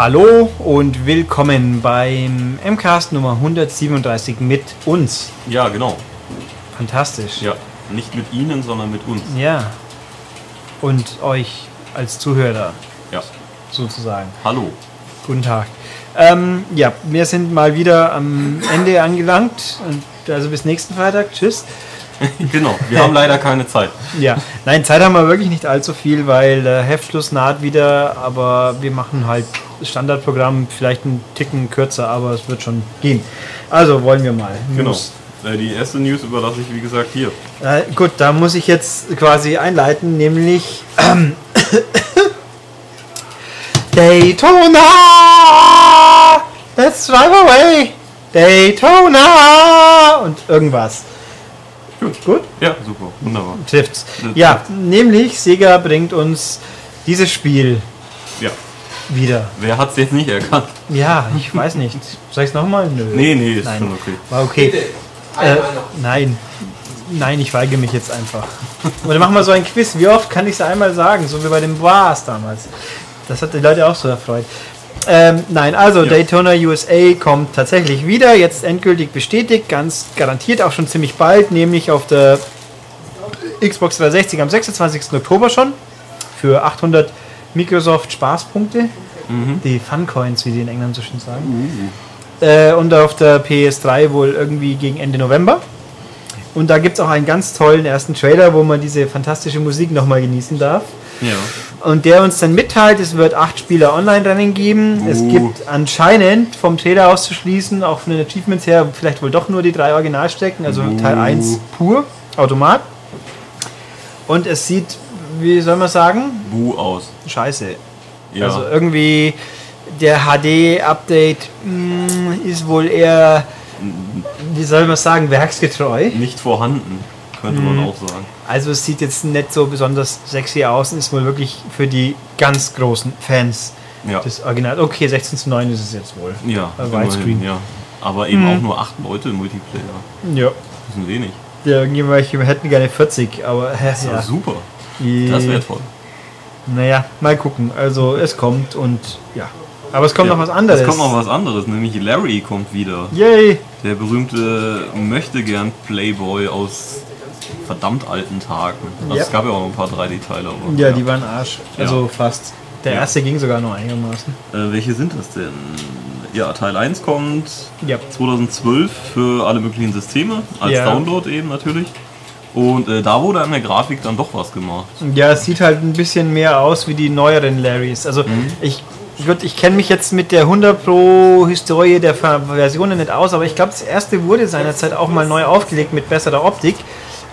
Hallo und willkommen beim MCAST Nummer 137 mit uns. Ja, genau. Fantastisch. Ja, nicht mit Ihnen, sondern mit uns. Ja. Und euch als Zuhörer Ja. Sozusagen. Hallo. Guten Tag. Ähm, ja, wir sind mal wieder am Ende angelangt. Also bis nächsten Freitag. Tschüss. genau. Wir haben leider keine Zeit. Ja, nein, Zeit haben wir wirklich nicht allzu viel, weil der Heftschluss naht wieder, aber wir machen halt das Standardprogramm, vielleicht einen Ticken kürzer, aber es wird schon gehen. Also wollen wir mal. Genau. News. Äh, Die erste News überlasse ich, wie gesagt, hier. Äh, gut, da muss ich jetzt quasi einleiten, nämlich ähm, Daytona! Let's drive away! Daytona! Und irgendwas. Gut. Gut? Ja, super. Wunderbar. Trifft's. Das Ja, trifft. nämlich Sega bringt uns dieses Spiel Ja. wieder. Wer hat es jetzt nicht erkannt? Ja, ich weiß nicht. Soll ich's nochmal? Nö. Nee, nee, ist Nein. schon okay. War okay. Äh, nein. Nein, ich weige mich jetzt einfach. Oder machen wir so ein Quiz. Wie oft kann ich es einmal sagen? So wie bei dem Bars damals. Das hat die Leute auch so erfreut. Ähm, nein, also Ja. Daytona USA kommt tatsächlich wieder. Jetzt endgültig bestätigt. Ganz garantiert auch schon ziemlich bald. Nämlich auf der Xbox 360 am 26. Oktober schon. Für 800 Microsoft Spaßpunkte. Die Funcoins, wie die in England so schön sagen. Äh, und auf der PS3 wohl irgendwie gegen Ende November. Und da gibt es auch einen ganz tollen ersten Trailer, wo man diese fantastische Musik nochmal genießen darf. Ja. Und der uns dann mitteilt, es wird acht Spieler Online-Rennen geben. Es Uh. gibt anscheinend vom Trailer auszuschließen, auch von den Achievements her, vielleicht wohl doch nur die drei Originalstrecken, also Uh. Teil 1 pur, Automat. Und es sieht, wie soll man sagen, Bu aus. scheiße. Ja. Also irgendwie der HD-Update mm, ist wohl eher, wie soll man sagen, werksgetreu. nicht vorhanden, könnte Mhm. man auch sagen. Also es sieht jetzt nicht so besonders sexy aus und ist wohl wirklich für die ganz großen Fans Ja. des Originals. Okay, 16 zu 9 ist es jetzt wohl. Ja, immerhin, Widescreen. ja. Aber eben Mhm. auch nur acht Leute im Multiplayer. Ja. Das ist wenig. Ja, irgendjemand wir hätten gerne 40, aber Das ist ja. super. Das wäre toll. Naja, mal gucken. Also es kommt und ja. Aber es kommt Ja. noch was anderes. Es kommt noch was anderes, nämlich Larry kommt wieder. Yay! Der berühmte möchte gern Playboy aus verdammt alten Tagen. Also Ja. Es gab ja auch noch ein paar 3D-Teile. aber- Ja, die waren Arsch. Also Ja. fast. Der Ja. erste ging sogar noch einigermaßen. Äh, welche sind das denn? Ja, Teil 1 kommt Ja. 2012 für alle möglichen Systeme, als Ja. Download eben natürlich. Und äh, da wurde an der Grafik dann doch was gemacht. Ja, es sieht halt ein bisschen mehr aus wie die neueren Larrys. Also Mhm. ich, gut, ich kenne mich jetzt mit der 100 Pro Historie der Ver- Versionen nicht aus, aber ich glaube, das erste wurde seinerzeit auch mal neu aufgelegt mit besserer Optik.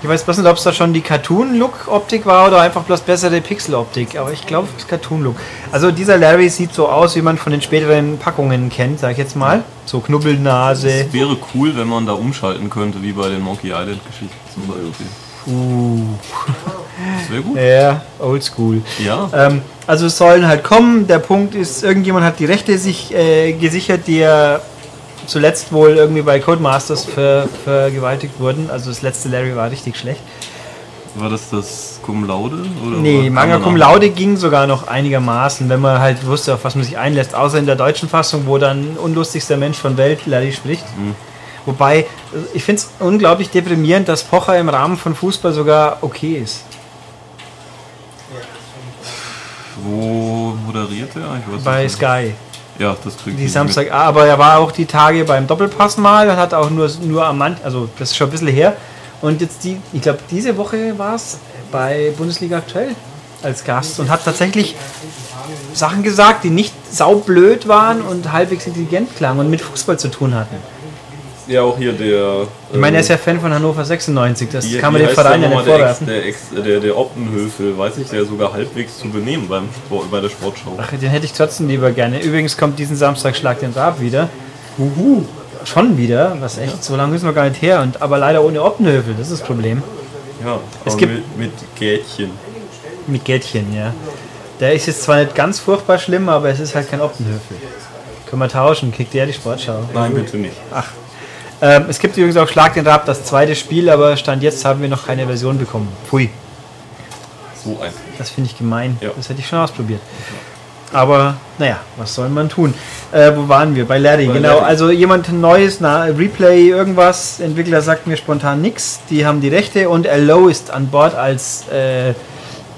Ich weiß bloß nicht, ob es da schon die Cartoon-Look-Optik war oder einfach bloß bessere Pixel-Optik, aber ich glaube, es ist Cartoon-Look. Also dieser Larry sieht so aus, wie man von den späteren Packungen kennt, sag ich jetzt mal. So Knubbelnase. Es wäre cool, wenn man da umschalten könnte, wie bei den Monkey Island Geschichten zum Beispiel. Uh, Das wäre gut. ja, oldschool. Ja. Ähm, also es sollen halt kommen. Der Punkt ist, irgendjemand hat die Rechte sich äh, gesichert, die ja zuletzt wohl irgendwie bei Codemasters ver, vergewaltigt wurden. Also das letzte Larry war richtig schlecht. War das das Cum Laude? Oder Nee, Manga? Cum Laude ging sogar noch einigermaßen, wenn man halt wusste, auf was man sich einlässt. Außer in der deutschen Fassung, wo dann unlustigster Mensch von Welt Larry spricht. Mhm. Wobei, ich finde es unglaublich deprimierend, dass Pocher im Rahmen von Fußball sogar okay ist. Wo moderiert er? Bei. Sky. Ja, das kriegt Die Samstag, ah, aber er war auch die Tage beim Doppelpass mal, dann hat auch nur, nur am Mann, also das ist schon ein bisschen her. Und jetzt die, ich glaube, diese Woche war es bei Bundesliga aktuell als Gast und hat tatsächlich Sachen gesagt, die nicht saublöd waren und halbwegs intelligent klangen und mit Fußball zu tun hatten. Ja, auch hier der. Ich meine, er ist ja Fan von Hannover 96, das Wie- kann man dem Verein der ja nicht der, vorwerfen. der, Ex, der, der Optenhöfel, weiß ich, der sogar halbwegs zu benehmen beim Sport, bei der Sportschau. Ach, den hätte ich trotzdem lieber gerne. Übrigens kommt diesen Samstag Schlag den Raab wieder. Uhu. Schon wieder, was echt, so lange müssen wir gar nicht her. Und, aber leider ohne Optenhöfel, das ist das Problem. Ja, Es gibt- mit, mit Gätchen. Mit Geldchen, ja. Der ist jetzt zwar nicht ganz furchtbar schlimm, aber es ist halt kein Optenhöfel. Können wir tauschen, kriegt der die Sportschau. Nein, bitte nicht. Ach. Ähm, es gibt übrigens auch Schlag den Rab, das zweite Spiel, aber Stand jetzt haben wir noch keine Version bekommen. Pfui, So ein. das finde ich gemein. Ja. Das hätte ich schon ausprobiert. Aber naja, was soll man tun? Äh, wo waren wir? Bei Larry, Bei genau. Larry. Also jemand Neues, na, Replay, irgendwas. Entwickler sagt mir spontan nichts. Die haben die Rechte und Low ist an Bord als äh,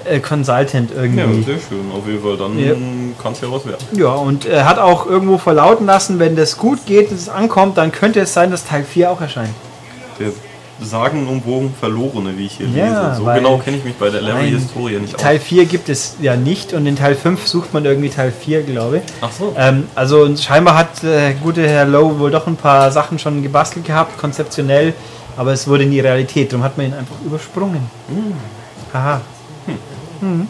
äh, Consultant Ja, irgendwie. sehr schön. Auf jeden Fall, dann Ja. kann es ja was werden. Ja, und er hat auch irgendwo verlauten lassen, wenn das gut geht, dass es ankommt, dann könnte es sein, dass Teil 4 auch erscheint. Der sagenumwogen Verlorene, wie ich hier Ja, lese. So genau kenne ich mich bei der Larry-Historie nicht aus. Teil 4 gibt es ja nicht und in Teil 5 sucht man irgendwie Teil 4, glaube ich. Ach so. Ähm, also scheinbar hat äh, gute Herr Lowe wohl doch ein paar Sachen schon gebastelt gehabt, konzeptionell, aber es wurde nie Realität, darum hat man ihn einfach übersprungen. Hm.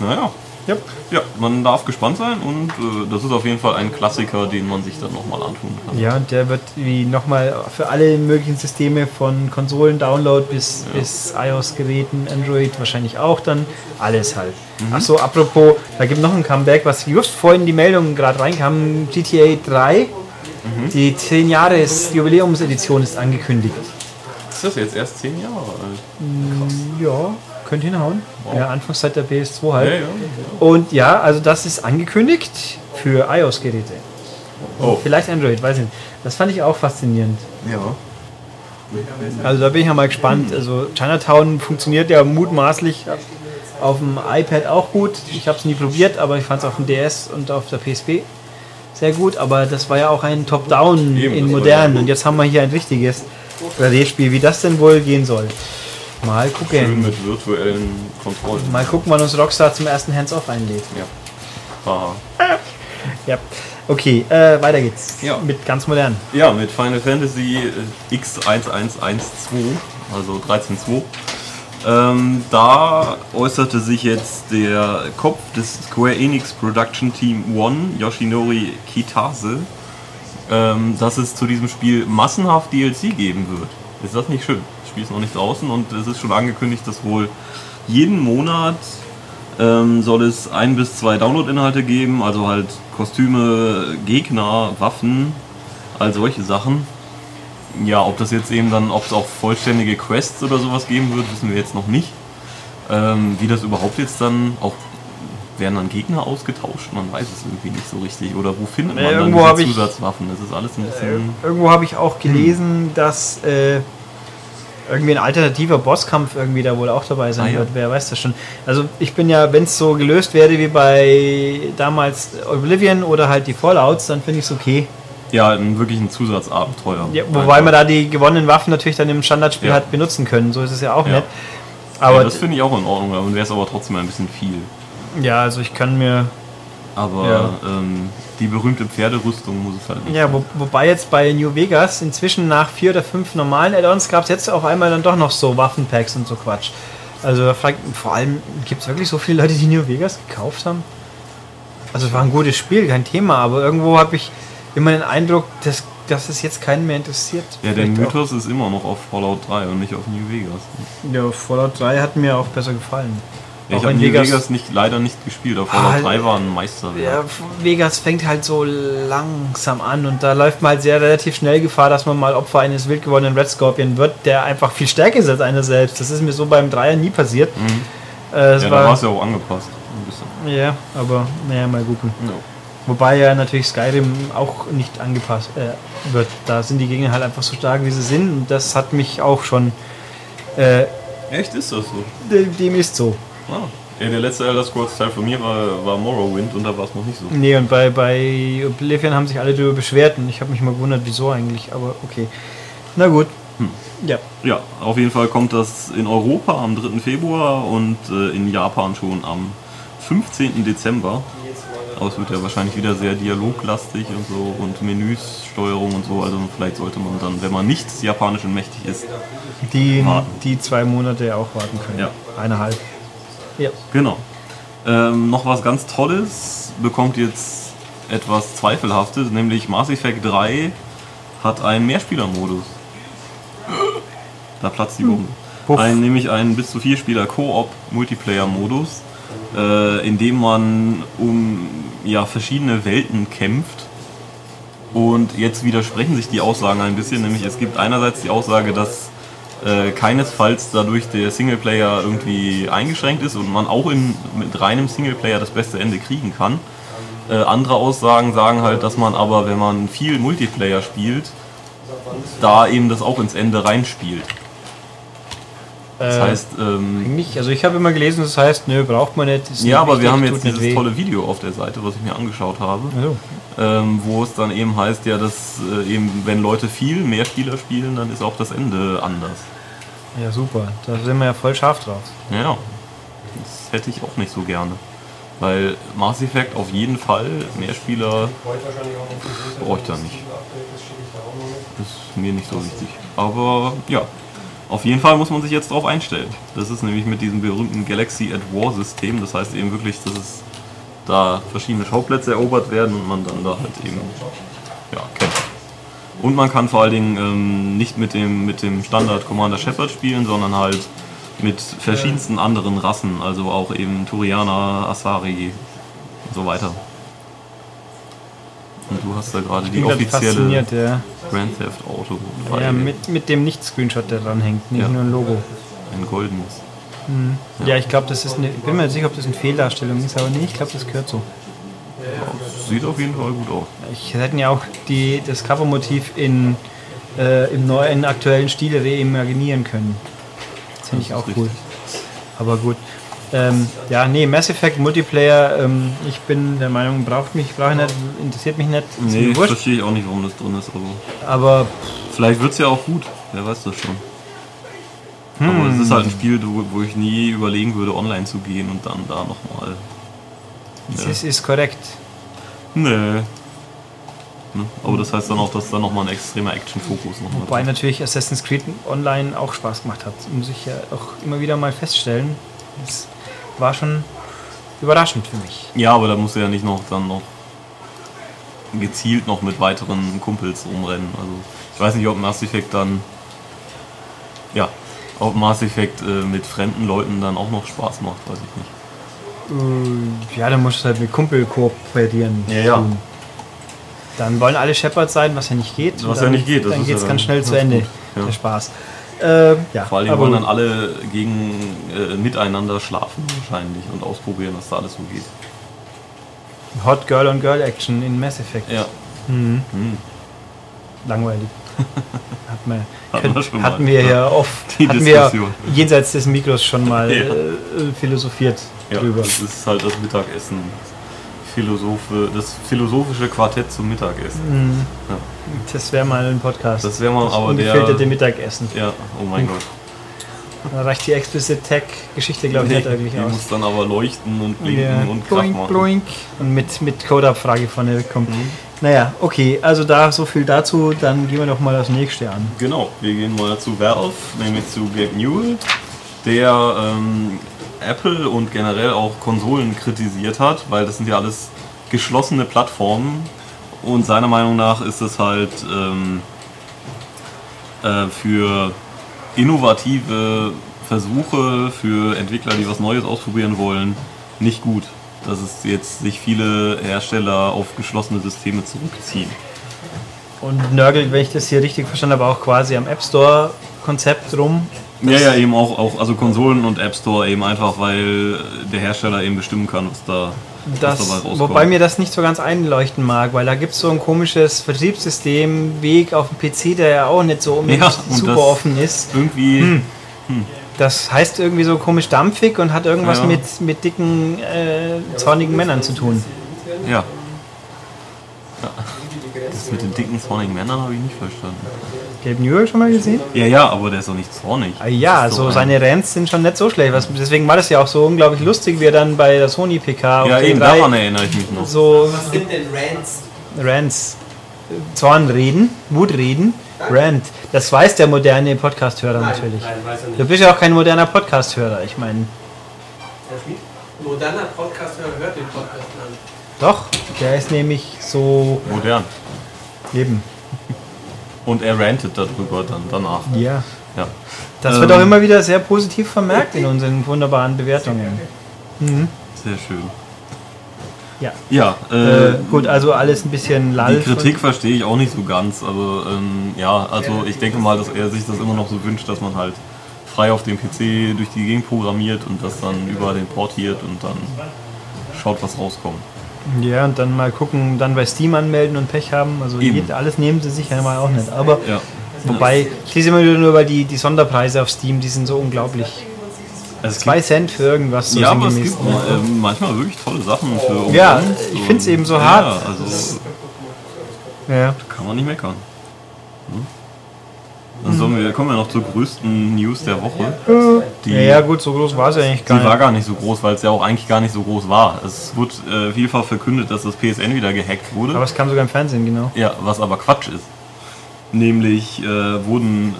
Haha. Naja. Yep. Ja, man darf gespannt sein und äh, das ist auf jeden Fall ein Klassiker, den man sich dann nochmal antun kann. Ja, und der wird wie nochmal für alle möglichen Systeme von Konsolen, Download bis, bis iOS-Geräten, Android wahrscheinlich auch dann. Alles halt. Achso, apropos, da gibt noch ein Comeback, was just vorhin die Meldung gerade reinkam. GTA 3, die 10 Jahres Jubiläumsedition ist angekündigt. Ist das jetzt erst zehn Jahre alt? Ja, könnte hinhauen. Wow. Ja, Anfangszeit der PS2 halt. Ja, ja. Und ja, also das ist angekündigt für iOS-Geräte. Oh. Vielleicht Android, weiß ich nicht. Das fand ich auch faszinierend. Ja. Also da bin ich ja mal gespannt. Also Chinatown funktioniert ja mutmaßlich auf dem iPad auch gut. Ich habe es nie probiert, aber ich fand es auf dem DS und auf der PSP sehr gut. Aber das war ja auch ein Top-Down in modern. Und jetzt haben wir hier ein richtiges 3D-Spiel. Wie das denn wohl gehen soll. Mal Schön gucken. mit virtuellen Kontrollen. Mal gucken, wann uns Rockstar zum ersten Hands-Off einlädt. Ja. Haha. Ja. Okay, äh, weiter geht's. Ja. Mit ganz modern. Ja, mit Final Fantasy äh, X1112, also 13.2. Ähm, da äußerte sich jetzt der Kopf des Square Enix Production Team One, Yoshinori Kitase, ähm, dass es zu diesem Spiel massenhaft DLC geben wird. Ist das nicht schön? Spiel ist noch nicht draußen und es ist schon angekündigt, dass wohl jeden Monat ähm, soll es ein bis zwei Download-Inhalte geben, also halt Kostüme, Gegner, Waffen, all solche Sachen. Ja, ob das jetzt eben dann, ob es auch vollständige Quests oder sowas geben wird, wissen wir jetzt noch nicht. Ähm, wie das überhaupt jetzt dann auch werden dann Gegner ausgetauscht, man weiß es irgendwie nicht so richtig. Oder wo findet man Äh, dann diese Zusatzwaffen? Das ist alles ein bisschen. Irgendwo habe ich auch gelesen, dass äh, irgendwie ein alternativer Bosskampf irgendwie da wohl auch dabei sein Ah, ja. wird. Wer weiß das schon. Also ich bin ja, wenn es so gelöst wäre wie bei damals Oblivion oder halt die Fallouts, dann finde ich es okay. Ja, ein, wirklich ein Zusatzabenteuer. Ja, wobei man da die gewonnenen Waffen natürlich dann im Standardspiel Ja. hat benutzen können. So ist es ja auch Ja. nicht. ja, Aber das finde ich auch in Ordnung, aber wäre es aber trotzdem ein bisschen viel. ja, also ich kann mir Aber ähm, die berühmte Pferderüstung muss es halt nicht. Ja, wo, wobei jetzt bei New Vegas inzwischen nach vier oder fünf normalen Add-ons gab es jetzt auf einmal dann doch noch so Waffenpacks und so Quatsch. Also da fragt, vor allem gibt es wirklich so viele Leute, die New Vegas gekauft haben? Also es war ein gutes Spiel, kein Thema, aber irgendwo habe ich immer den Eindruck, dass, dass es jetzt keinen mehr interessiert. Ja, der Mythos ist immer noch auf Fallout 3 und nicht auf New Vegas. Auch, ja, Fallout 3 hat mir auch besser gefallen. Ja, ich habe Vegas- Vegas, nicht, leider nicht gespielt, aber Fallout halt- 3 war ein Meisterwerk. Ja, Vegas fängt halt so langsam an und da läuft man halt sehr relativ schnell Gefahr, dass man mal Opfer eines wild gewordenen Red Scorpion wird, der einfach viel stärker ist als einer selbst. Das ist mir so beim Dreier nie passiert. Äh, Mhm. Ja, da war war, es ja auch angepasst. Ein bisschen. ja, aber naja, mal gucken. Ja. Wobei ja natürlich Skyrim auch nicht angepasst äh, wird. Da sind die Gegner halt einfach so stark, wie sie sind und das hat mich auch schon. Äh, Echt ist das so? de- dem ist so. Ah. Ja, der letzte Elder Scrolls Teil von mir war, war Morrowind und da war es noch nicht so. Nee, und bei, bei Oblivion haben sich alle darüber beschwert und ich habe mich mal gewundert, wieso eigentlich, aber okay. Na gut. Hm. Ja. Ja, auf jeden Fall kommt das in Europa am 3. Februar und äh, in Japan schon am 15. Dezember. Aber es wird ja wahrscheinlich wieder sehr dialoglastig und so und Menüs, Steuerung und so. Also vielleicht sollte man dann, wenn man nicht japanisch und mächtig ist, Die, Warten. die zwei Monate auch warten können. Ja. Eineinhalb. Ja. Genau. Ähm, noch was ganz Tolles bekommt jetzt etwas Zweifelhaftes, nämlich Mass Effect 3 hat einen Mehrspielermodus. Da platzt die Bombe. Puff. Ein, nämlich einen bis zu vier Spieler Koop Multiplayer Modus. äh, in dem man um ja, verschiedene Welten kämpft. Und jetzt widersprechen sich die Aussagen ein bisschen, nämlich es gibt einerseits die Aussage, dass äh, keinesfalls dadurch der Singleplayer irgendwie eingeschränkt ist und man auch in, mit reinem Singleplayer das beste Ende kriegen kann. Äh, andere Aussagen sagen halt, dass man aber, wenn man viel Multiplayer spielt, da eben das auch ins Ende reinspielt. Das Äh, heißt, ähm, Eigentlich, also ich habe immer gelesen, das heißt, nö, braucht man nicht. ja, nicht aber wir wichtig, haben tut jetzt nicht dieses tolle Video auf der Seite, was ich mir angeschaut habe, Also, ähm, wo es dann eben heißt, ja, dass äh, eben, wenn Leute viel mehr Spieler spielen, dann ist auch das Ende anders. ja, super. Da sind wir ja voll scharf drauf. Ja, das hätte ich auch nicht so gerne. Weil Mass Effect auf jeden Fall mehr Spieler brauche ich da nicht. Das ist mir nicht so wichtig. Aber ja, auf jeden Fall muss man sich jetzt darauf einstellen. Das ist nämlich mit diesem berühmten Galaxy at War System. Das heißt eben wirklich, dass es da verschiedene Schauplätze erobert werden und man dann da halt eben ja, kämpft. Und man kann vor allen Dingen ähm, nicht mit dem, mit dem Standard Commander Shepard spielen, sondern halt mit verschiedensten anderen Rassen, also auch eben Turianer, Asari und so weiter. Und du hast da gerade die offizielle ja. Grand Theft Auto Ja, mit, mit dem Nicht-Screenshot, der dran hängt, nicht Ja. nur ein Logo. ein goldenes. Ja, ich glaube, das ist eine. Ich bin mir nicht sicher, ob das eine Fehldarstellung ist, aber nee, ich glaube, das gehört so. Sieht auf jeden Fall gut aus. Ich hätten ja auch die, das Covermotiv in, äh, im neuen aktuellen Stil reimaginieren können. Das finde ich auch cool. Aber gut. Ähm, ja, nee, Mass Effect Multiplayer, ähm, ich bin der Meinung, braucht mich, brauche ich nicht, interessiert mich nicht. Nee, verstehe ich auch nicht, warum das drin ist, aber Aber vielleicht wird es ja auch gut. Wer weiß das schon. Aber Hm. es ist halt ein Spiel, wo ich nie überlegen würde, online zu gehen und dann da nochmal. es ist, ist korrekt. Nee. Ne? Aber das heißt dann auch, dass da nochmal ein extremer Action-Fokus nochmal Wobei natürlich Assassin's Creed Online auch Spaß gemacht hat. Muss ich ja auch immer wieder mal feststellen. Das war schon überraschend für mich. Ja, aber da muss er ja nicht noch dann noch gezielt noch mit weiteren Kumpels rumrennen. Also ich weiß nicht, ob Mass Effect dann ja, ob Mass Effect äh, mit fremden Leuten dann auch noch Spaß macht, weiß ich nicht. Äh, Ja, dann musst du halt mit Kumpel kooperieren. Ja, ja. Dann wollen alle Shepard sein, was ja nicht geht. Was Und ja nicht geht, das Dann geht es ja ganz dann- schnell zu Ende, ja. der Spaß. Äh, ja, Vor allem aber wollen dann alle gegen äh, miteinander schlafen wahrscheinlich und ausprobieren, was da alles so geht. Hot Girl on Girl Action in Mass Effect. Ja. Mhm. Hm. Langweilig. Hat man, Hatten wir schon hatten mal, wir ja. ja oft, Die hatten wir jenseits des Mikros schon mal Ja. äh, philosophiert Ja, drüber. das ist halt das Mittagessen. Philosophe, das philosophische Quartett zum Mittagessen. Ja. Das wäre mal ein Podcast. Das wäre mal aber der. Mittagessen. Ja, oh mein Gott. Da reicht die Explicit Tech Geschichte, glaube ich, Nee, nicht wirklich die aus. muss dann aber leuchten und blinken Ja, und Krach machen. bloink. Und mit, mit Codeabfrage vorne wegkommt. Mhm. Naja, okay, also da so viel dazu, dann gehen wir doch mal das nächste an. Genau, wir gehen mal zu Valve, nämlich zu Gabe Newell, der ähm, Apple und generell auch Konsolen kritisiert hat, weil das sind ja alles geschlossene Plattformen und seiner Meinung nach ist es halt ähm, äh, für innovative Versuche, für Entwickler, die was Neues ausprobieren wollen, nicht gut. Dass es jetzt sich viele Hersteller auf geschlossene Systeme zurückziehen. Und nörgelt, wenn ich das hier richtig verstanden habe, auch quasi am App Store Konzept rum. Ja, ja, eben auch, auch also Konsolen und App Store eben einfach, weil der Hersteller eben bestimmen kann, was da was Das, dabei rauskommt. wobei mir das nicht so ganz einleuchten mag, weil da gibt es so ein komisches Vertriebssystem, Weg auf dem PC, der ja auch nicht so unbedingt Ja, super das- offen ist. irgendwie, Das heißt irgendwie so komisch dampfig und hat irgendwas Ja. mit, mit dicken, äh, zornigen Männern zu tun. ja. ja. Das mit den dicken, zornigen Männern habe ich nicht verstanden. Gabe Newell schon mal gesehen? Ja, ja, aber der ist doch nicht zornig. Ah, ja, so ein- seine Rants sind schon nicht so schlecht. Was, deswegen war das ja auch so unglaublich lustig, wie er dann bei der Sony PK Ja, eben, E3 daran erinnere ich mich noch. so Was sind denn Rants? Rants, Zornreden, Wutreden, Rant. Das weiß der moderne Podcast-Hörer natürlich. Nein, weiß er Du nicht. bist ja auch kein moderner Podcast-Hörer. Ich meine, Herr Schmid? Moderner Podcast-Hörer hört den Podcast an. doch, der ist nämlich so Modern. eben. Und er rantet darüber dann danach. Ja. Ja. Das Ähm, wird auch immer wieder sehr positiv vermerkt in unseren wunderbaren Bewertungen. Sehr schön. Ja. Ja, Äh, äh, gut, also alles ein bisschen lall. die Kritik verstehe ich auch nicht so ganz. Also ähm, ja, also ich denke mal, dass er sich das immer noch so wünscht, dass man halt frei auf dem PC durch die Gegend programmiert und das dann über den portiert und dann schaut, was rauskommt. Ja, und dann mal gucken, dann bei Steam anmelden und Pech haben. Also jed- alles nehmen sie sich ja mal auch nicht. Aber Ja. wobei, ich lese immer wieder nur über die, die Sonderpreise auf Steam, die sind so unglaublich. Es Zwei gibt, Cent für irgendwas so ja, aber es gibt äh, manchmal wirklich tolle Sachen für umsonst. Ja, ich find's und- eben so ja, hart. Also Ja. kann man nicht meckern. Hm? Dann sollen wir, kommen wir noch zur größten News der Woche. Die, ja, ja, gut, so groß war es ja eigentlich gar Die war nicht. gar nicht so groß, weil es ja auch eigentlich gar nicht so groß war. Es wurde äh, vielfach verkündet, dass das PSN wieder gehackt wurde. Aber es kam sogar im Fernsehen, genau. ja, was aber Quatsch ist. Nämlich äh, wurden.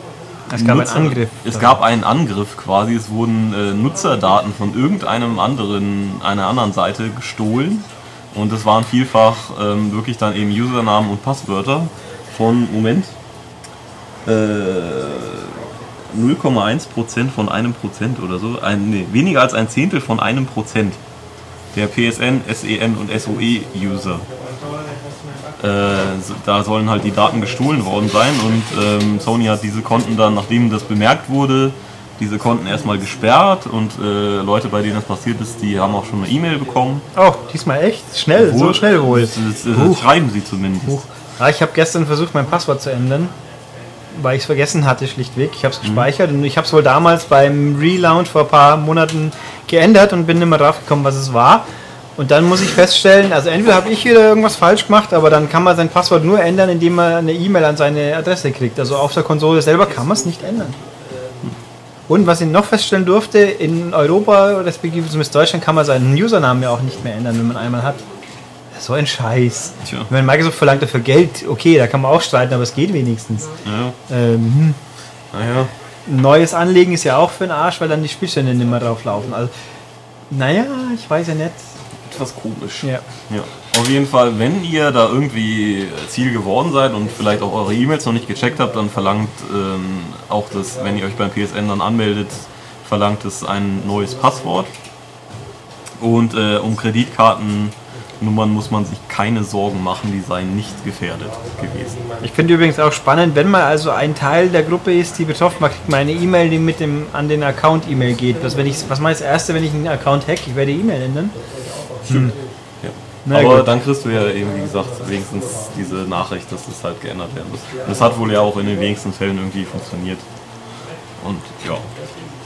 Es gab einen Angriff. Es gab einen Angriff quasi. Es wurden äh, Nutzerdaten von irgendeinem anderen, einer anderen Seite gestohlen. Und es waren vielfach ähm, wirklich dann eben Usernamen und Passwörter von, Moment, äh, 0,1% von einem Prozent oder so. Ein, nee, weniger als ein Zehntel von einem Prozent der PSN, SEN und SOE-User. Äh, so- da sollen halt die Daten gestohlen worden sein und ähm, Sony hat diese Konten dann, nachdem das bemerkt wurde, diese Konten erstmal gesperrt und äh, Leute, bei denen das passiert ist, die haben auch schon eine E-Mail bekommen. Oh, diesmal echt? Schnell, so Wohl- schnell Huch. schreiben sie zumindest. Huch. Ja, ich habe gestern versucht, mein Passwort zu ändern, weil ich es vergessen hatte, schlichtweg. Ich habe es gespeichert und ich habe es wohl damals beim Relaunch vor ein paar Monaten geändert und bin nicht mehr drauf gekommen, was es war. Und dann muss ich feststellen, also entweder habe ich wieder irgendwas falsch gemacht, aber dann kann man sein Passwort nur ändern, indem man eine E-Mail an seine Adresse kriegt. Also auf der Konsole selber kann man es nicht ändern. Und was ich noch feststellen durfte, in Europa, respektive zumindest Deutschland, kann man seinen Username ja auch nicht mehr ändern, wenn man einmal hat. So ein Scheiß. Tja. Wenn Microsoft verlangt dafür Geld, okay, da kann man auch streiten, aber es geht wenigstens. Ja, Ähm, hm. naja. ein neues Anlegen ist ja auch für den Arsch, weil dann die Spielstände nicht mehr drauf laufen. Also, naja, ich weiß ja nicht. Etwas komisch. Ja. Ja, auf jeden Fall, wenn ihr da irgendwie Ziel geworden seid und vielleicht auch eure E-Mails noch nicht gecheckt habt, dann verlangt ähm, auch das, wenn ihr euch beim PSN dann anmeldet, verlangt es ein neues Passwort. Und äh, um Kreditkartennummern muss man sich keine Sorgen machen, die seien nicht gefährdet gewesen. Ich finde übrigens auch spannend, wenn man also ein Teil der Gruppe ist, die betroffen war, kriegt man eine E-Mail, die mit dem an den Account E-Mail geht. Was, wenn ich, was mache ich das Erste, wenn ich einen Account hack? Ich werde die E-Mail ändern. Ja. Na Aber gut. dann kriegst du ja eben, wie gesagt, wenigstens diese Nachricht, dass das halt geändert werden muss. Und das hat wohl ja auch in den wenigsten Fällen irgendwie funktioniert. Und ja,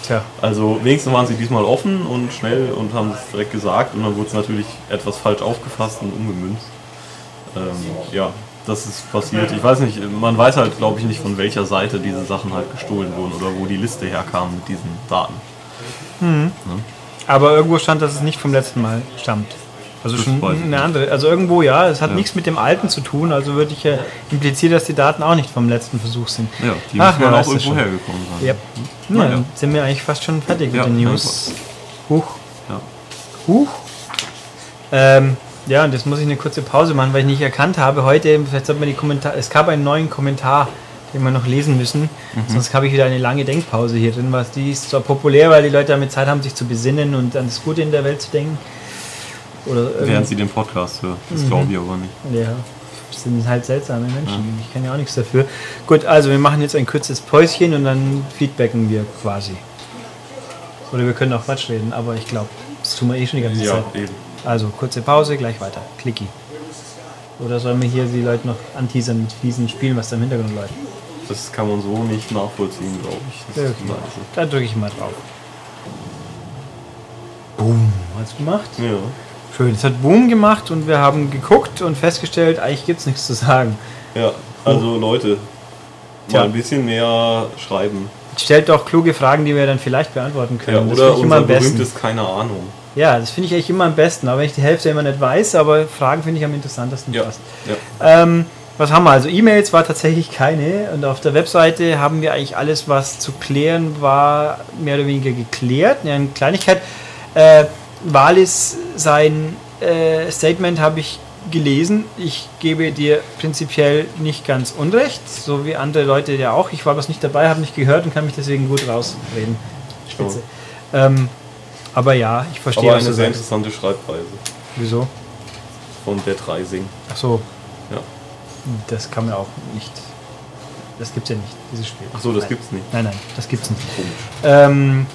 Tja, Also wenigstens waren sie diesmal offen und schnell und haben es direkt gesagt und dann wurde es natürlich etwas falsch aufgefasst und umgemünzt. Ähm, ja, das ist passiert. Ich weiß nicht, man weiß halt glaube ich nicht von welcher Seite diese Sachen halt gestohlen wurden oder wo die Liste herkam mit diesen Daten. Aber irgendwo stand, dass es nicht vom letzten Mal stammt. Also Das schon eine andere. Also irgendwo ja, es hat Ja. nichts mit dem alten zu tun, also würde ich ja implizieren, dass die Daten auch nicht vom letzten Versuch sind. Ja, die Ach, müssen auch irgendwo schon. hergekommen sein. Ja. Na Ja, sind wir eigentlich fast schon fertig Ja, mit den News. Huch. Ja. Huch. Ähm, ja, und jetzt muss ich eine kurze Pause machen, weil ich nicht erkannt habe. Heute, vielleicht sollte man die Kommentare, es gab einen neuen Kommentar, den wir noch lesen müssen. Mhm. Sonst habe ich wieder eine lange Denkpause hier drin. Was die ist zwar populär, weil die Leute damit Zeit haben, sich zu besinnen und an das Gute in der Welt zu denken. Oder Während sie den Podcast hören. Mhm. Das glaube ich aber nicht. ja, das sind halt seltsame Menschen. Ich kann ja auch nichts dafür. Gut, also wir machen jetzt ein kurzes Päuschen und dann feedbacken wir quasi. Oder wir können auch Quatsch reden, aber ich glaube, das tun wir eh schon die ganze Zeit. eben. Also kurze Pause, gleich weiter. Klicki. Oder sollen wir hier die Leute noch anteasern mit fiesen Spielen, was da im Hintergrund läuft? Das kann man so nicht nachvollziehen, glaube ich. Das Ja. Da drücke ich mal drauf. Boom. Hat's gemacht? Ja. Schön. Es hat Boom gemacht und wir haben geguckt und festgestellt, eigentlich gibt es nichts zu sagen. Ja, also Leute, Tja. mal ein bisschen mehr schreiben. Stellt doch kluge Fragen, die wir dann vielleicht beantworten Ja, können. das oder immer unser berühmtes keine Ahnung. Ja, das finde ich eigentlich immer am besten, auch wenn ich die Hälfte immer nicht weiß, aber Fragen finde ich am interessantesten Ja, fast. ja. Ähm, was haben wir? Also E-Mails war tatsächlich keine und auf der Webseite haben wir eigentlich alles, was zu klären war, mehr oder weniger geklärt. Ja, eine Kleinigkeit. Äh, Walis, sein äh, Statement habe ich gelesen. Ich gebe dir prinzipiell nicht ganz unrecht, so wie andere Leute ja auch. Ich war was nicht dabei, habe nicht gehört und kann mich deswegen gut rausreden. Spitze. Ähm, Aber ja, ich verstehe, Aber eine sehr sagst. interessante Schreibweise Wieso? von Dead Rising. Ach so. Das kann man auch nicht. Das gibt's ja nicht, dieses Spiel. Ach so, das nein. gibt's nicht. Nein, nein, das gibt's nicht. Komisch. Ähm,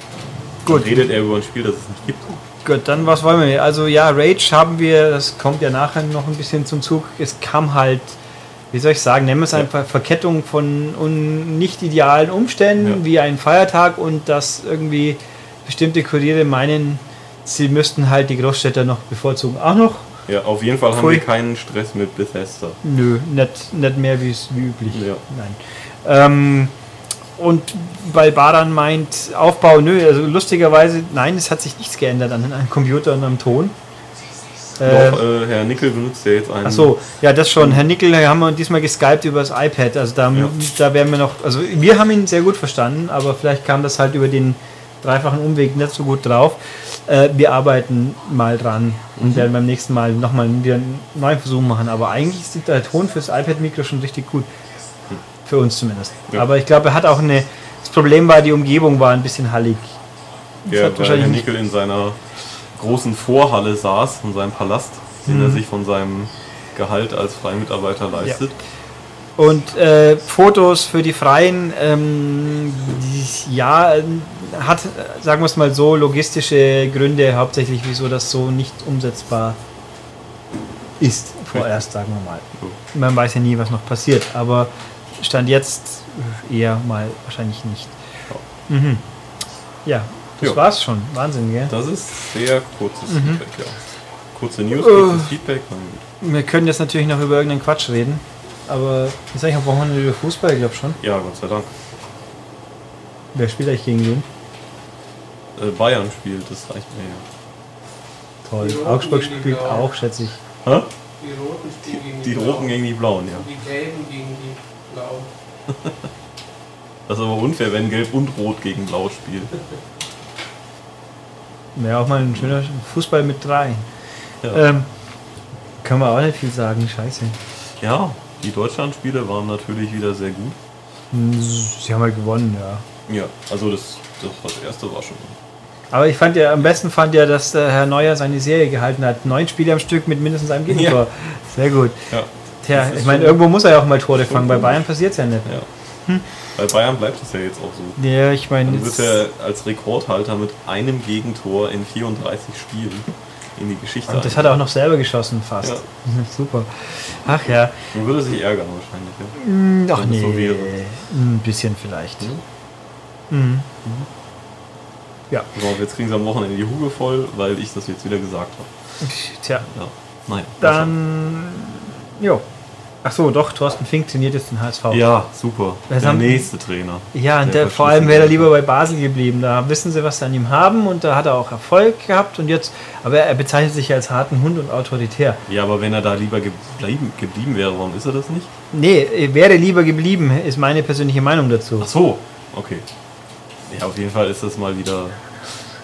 gut, Redet er über ein Spiel, das es nicht gibt? gut, dann was wollen wir? Also ja, Rage haben wir, das kommt ja nachher noch ein bisschen zum Zug. Es kam halt, wie soll ich sagen, nennen wir es Ja. einfach Verkettung von nicht idealen Umständen, Ja. wie ein Feiertag und dass irgendwie bestimmte Kuriere meinen, sie müssten halt die Großstädter noch bevorzugen. Auch noch? Ja, auf jeden Fall haben Pfui. wir keinen Stress mit Bethesda. Nö, nicht, nicht mehr wie es wie üblich. Ja. Nein. Ähm, und weil Baran meint, Aufbau, nö, also lustigerweise, nein, es hat sich nichts geändert an einem Computer und am Ton. Äh, Doch, äh, Herr Nickel benutzt ja jetzt einen. Ach so, ja, das schon. Herr Nickel haben wir diesmal geskypt über das iPad. Also da, Ja. da werden wir noch, also wir haben ihn sehr gut verstanden, aber vielleicht kam das halt über den dreifachen Umweg nicht so gut drauf. Äh, wir arbeiten mal dran und Mhm. werden beim nächsten Mal nochmal wieder einen neuen Versuch machen. Aber eigentlich ist der Ton fürs iPad-Mikro schon richtig gut. Für uns zumindest. Ja. Aber ich glaube, er hat auch eine. Das Problem war, die Umgebung war ein bisschen hallig. Das Ja, weil Herr Nickel in seiner großen Vorhalle saß, in seinem Palast, den Mhm. er sich von seinem Gehalt als Freimitarbeiter leistet. Und äh, Fotos für die Freien, ähm, die, ja, äh, hat, sagen wir es mal so, logistische Gründe hauptsächlich, wieso das so nicht umsetzbar ist, vorerst, sagen wir mal. Man weiß ja nie, was noch passiert, aber Stand jetzt eher mal wahrscheinlich nicht. Mhm. Ja, das Ja. war's schon. Wahnsinn, gell? Das ist sehr kurzes Mhm. Feedback, ja. Kurze News, Äh. kurzes Feedback. na gut. Wir können jetzt natürlich noch über irgendeinen Quatsch reden, aber jetzt sag ich am Wochenende über Fußball, ich glaube schon. Ja, Gott sei Dank. Wer spielt eigentlich gegen wen? Äh, Bayern spielt, das reicht mir ja. Toll. Die Augsburg die spielt Blauen. auch, schätze ich. Hä? Die Roten spielen gegen Die Blauen. Roten gegen die Blauen, ja. Und die Gelben gegen die Blauen. Das ist aber unfair, wenn Gelb und Rot gegen Blau spielt. Wäre auch mal ein schöner Fußball mit drei. Ja. Ähm, kann man auch nicht viel sagen, scheiße. ja, die Deutschlandspiele waren natürlich wieder sehr gut. Hm, Sie haben halt gewonnen, ja. Ja, also das, das, das erste war schon. Aber ich fand ja, am besten fand ja, dass der Herr Neuer seine Serie gehalten hat. Neun Spiele am Stück mit mindestens einem Gegentor. Sehr gut. Ja. Tja, ich meine, irgendwo muss er ja auch mal Tore fangen. Bei. Bayern passiert es ja nicht. ja. Bei Bayern bleibt es ja jetzt auch so. Ja, ich meine, Dann wird er als Rekordhalter mit einem Gegentor in 34 Spielen in die Geschichte und das hat er auch noch selber geschossen fast. Ja. Super. Ach ja. Man würde sich ärgern wahrscheinlich. Ja. Hm, Ach Wenn nee, so wäre. ein bisschen vielleicht. Hm? Mhm. Ja, So, jetzt kriegen sie am Wochenende die Huge voll, weil ich das jetzt wieder gesagt habe. tja, Ja. Nein. dann. Jo. Ach so, doch, Thorsten Fink trainiert jetzt den HSV. Ja, super. Das der haben- nächste Trainer. Ja, und Der vor allem wäre er lieber bei Basel geblieben. Da wissen sie, was sie an ihm haben und da hat er auch Erfolg gehabt und jetzt, aber er bezeichnet sich als harten Hund und autoritär. Ja, aber wenn er da lieber geblieben, geblieben wäre, warum ist er das nicht? Nee, er wäre lieber geblieben, ist meine persönliche Meinung dazu. Ach so, okay. Ja, auf jeden Fall ist das mal wieder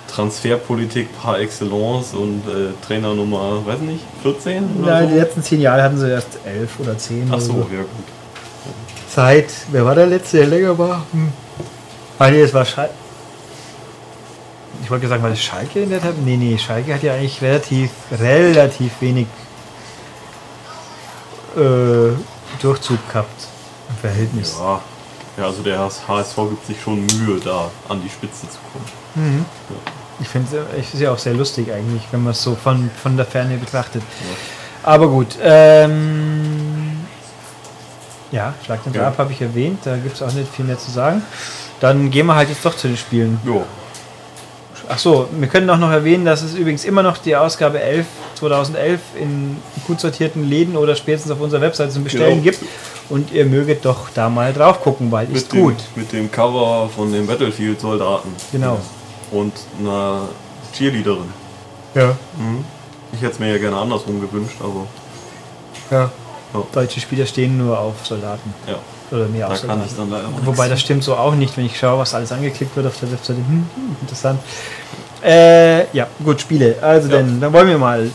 Transferpolitik par excellence und äh, Trainer Nummer, weiß nicht, 14 oder Nein, die so? letzten zehn Jahre hatten sie erst elf oder zehn. Ach oder so, ja gut. Seit, wer war der letzte, der länger war? Hm. Ah nee, es war Schalke. Ich wollte sagen, war das Schalke in der Tat? Nee, nee, Schalke hat ja eigentlich relativ, relativ wenig äh, Durchzug gehabt im Verhältnis. Ja. Ja, also der HSV gibt sich schon Mühe, da an die Spitze zu kommen. Ich finde es ja auch sehr lustig eigentlich, wenn man es so von, von der Ferne betrachtet. Aber gut, ähm, ja, Schlag den Ja. Ab habe ich erwähnt, da gibt es auch nicht viel mehr zu sagen. Dann gehen wir halt jetzt doch zu den Spielen. Jo. Ach so, wir können auch noch erwähnen, dass es übrigens immer noch die Ausgabe 11 2011 in gut sortierten Läden oder spätestens auf unserer Webseite zum Bestellen Genau. gibt. Und ihr möget doch da mal drauf gucken, weil ist Mit gut. Dem, mit dem Cover von den Battlefield-Soldaten. Genau. Und einer Cheerleaderin. Ja. Ich hätte es mir ja gerne andersrum gewünscht, aber ja. Ja. Deutsche Spieler stehen nur auf Soldaten. ja, Oder mehr da auf kann Soldaten. ich dann leider Wobei das stimmt so auch nicht, wenn ich schaue, was alles angeklickt wird auf der Webseite. Hm, hm, interessant. Äh, ja, gut, Spiele. Also Ja. denn, dann wollen wir mal.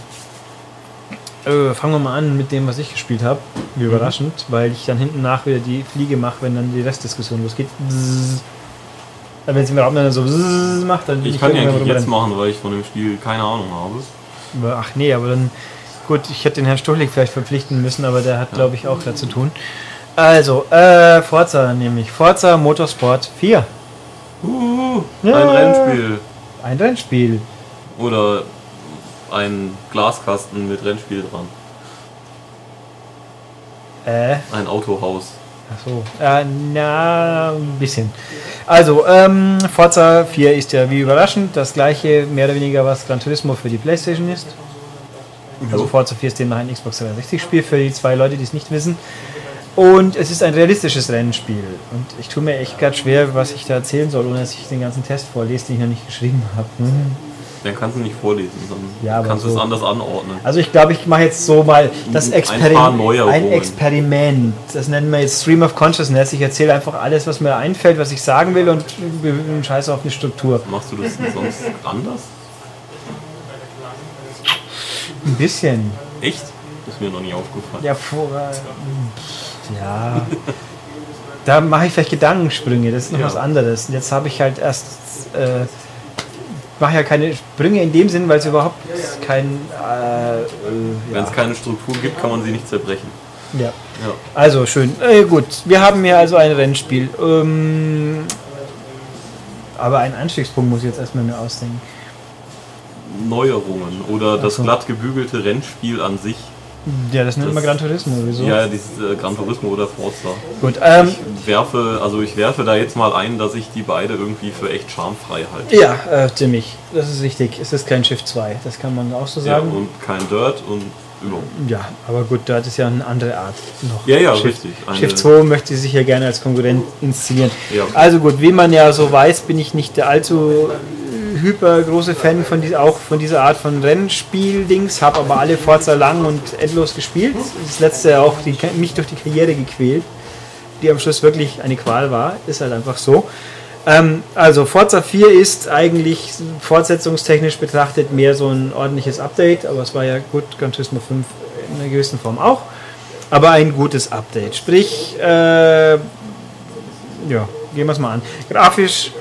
Äh, fangen wir mal an mit dem, was ich gespielt habe. Wie Mhm. überraschend, weil ich dann hinten nach wieder die Fliege mache, wenn dann die Restdiskussion losgeht. Bzzz. Wenn es im Raum dann so bzzz macht, dann Ich kann irgendwann eigentlich jetzt machen, weil ich von dem Spiel keine Ahnung habe. Ach nee, aber dann. Gut, ich hätte den Herrn Stuchlik vielleicht verpflichten müssen, aber der hat, glaube ich, auch dazu tun. Also, äh, Forza nämlich. Forza Motorsport 4. Uh, Ja. Ein Rennspiel. Ein Rennspiel. Oder ein Glaskasten mit Rennspiel dran. Äh, Ein Autohaus. ach so. Äh, na, ein bisschen. Also, ähm, Forza 4 ist ja wie überraschend das gleiche, mehr oder weniger, was Gran Turismo für die Playstation ist. Also. Forza 4 ist demnach ein Xbox 360 Spiel für die zwei Leute, die es nicht wissen. Und es ist ein realistisches Rennspiel. Und ich tue mir echt gerade schwer, was ich da erzählen soll, ohne dass ich den ganzen Test vorlese, den ich noch nicht geschrieben habe. Hm. Dann kannst du nicht vorlesen, dann Ja, kannst du so- es anders anordnen. Also ich glaube, ich mache jetzt so mal das Experiment. Ein Experiment. Das nennen wir jetzt Stream of Consciousness. Ich erzähle einfach alles, was mir einfällt, was ich sagen will und wir scheiße auf eine Struktur. Machst du das denn sonst anders? Ein bisschen. Echt? Ist mir noch nie aufgefallen. Ja, vor, ja. Da mache ich vielleicht Gedankensprünge, das ist noch Ja. was anderes. Und jetzt habe ich halt erst, äh, mache ja keine Sprünge in dem Sinn, weil es überhaupt kein, äh, äh, Wenn ja. es keine Struktur gibt, kann man sie nicht zerbrechen. ja. Ja. Also schön. Äh, gut, wir haben hier also ein Rennspiel. Ähm, aber einen Einstiegspunkt muss ich jetzt erstmal mir ausdenken. Neuerungen oder das so. glatt gebügelte Rennspiel an sich. Ja, das nennt man Gran Turismo. Wieso? Ja, dieses äh, Gran Turismo oder Forza. Gut, ähm, Ich werfe, also ich werfe da jetzt mal ein, dass ich die beide irgendwie für echt charmfrei halte. ja, äh, ziemlich. Das ist wichtig. Es ist kein Schiff 2. Das kann man auch so Ja, sagen. und kein Dirt und überhaupt. Ja, aber gut, dort ist ja eine andere Art noch. Ja, ja, Schiff, richtig. Eine- Schiff 2 möchte sich ja gerne als Konkurrent inszenieren. Ja. Also gut, wie man ja so weiß, bin ich nicht der allzu hyper große Fan von dieser, auch von dieser Art von Rennspiel-Dings, habe aber alle Forza lang und endlos gespielt. Das letzte auch die, mich durch die Karriere gequält, die am Schluss wirklich eine Qual war, ist halt einfach so. Ähm, also Forza 4 ist eigentlich fortsetzungstechnisch betrachtet mehr so ein ordentliches Update, aber es war ja gut, Gran Turismo 5 in einer gewissen Form auch. Aber ein gutes Update. Sprich, äh, ja, gehen wir es mal an. Grafisch,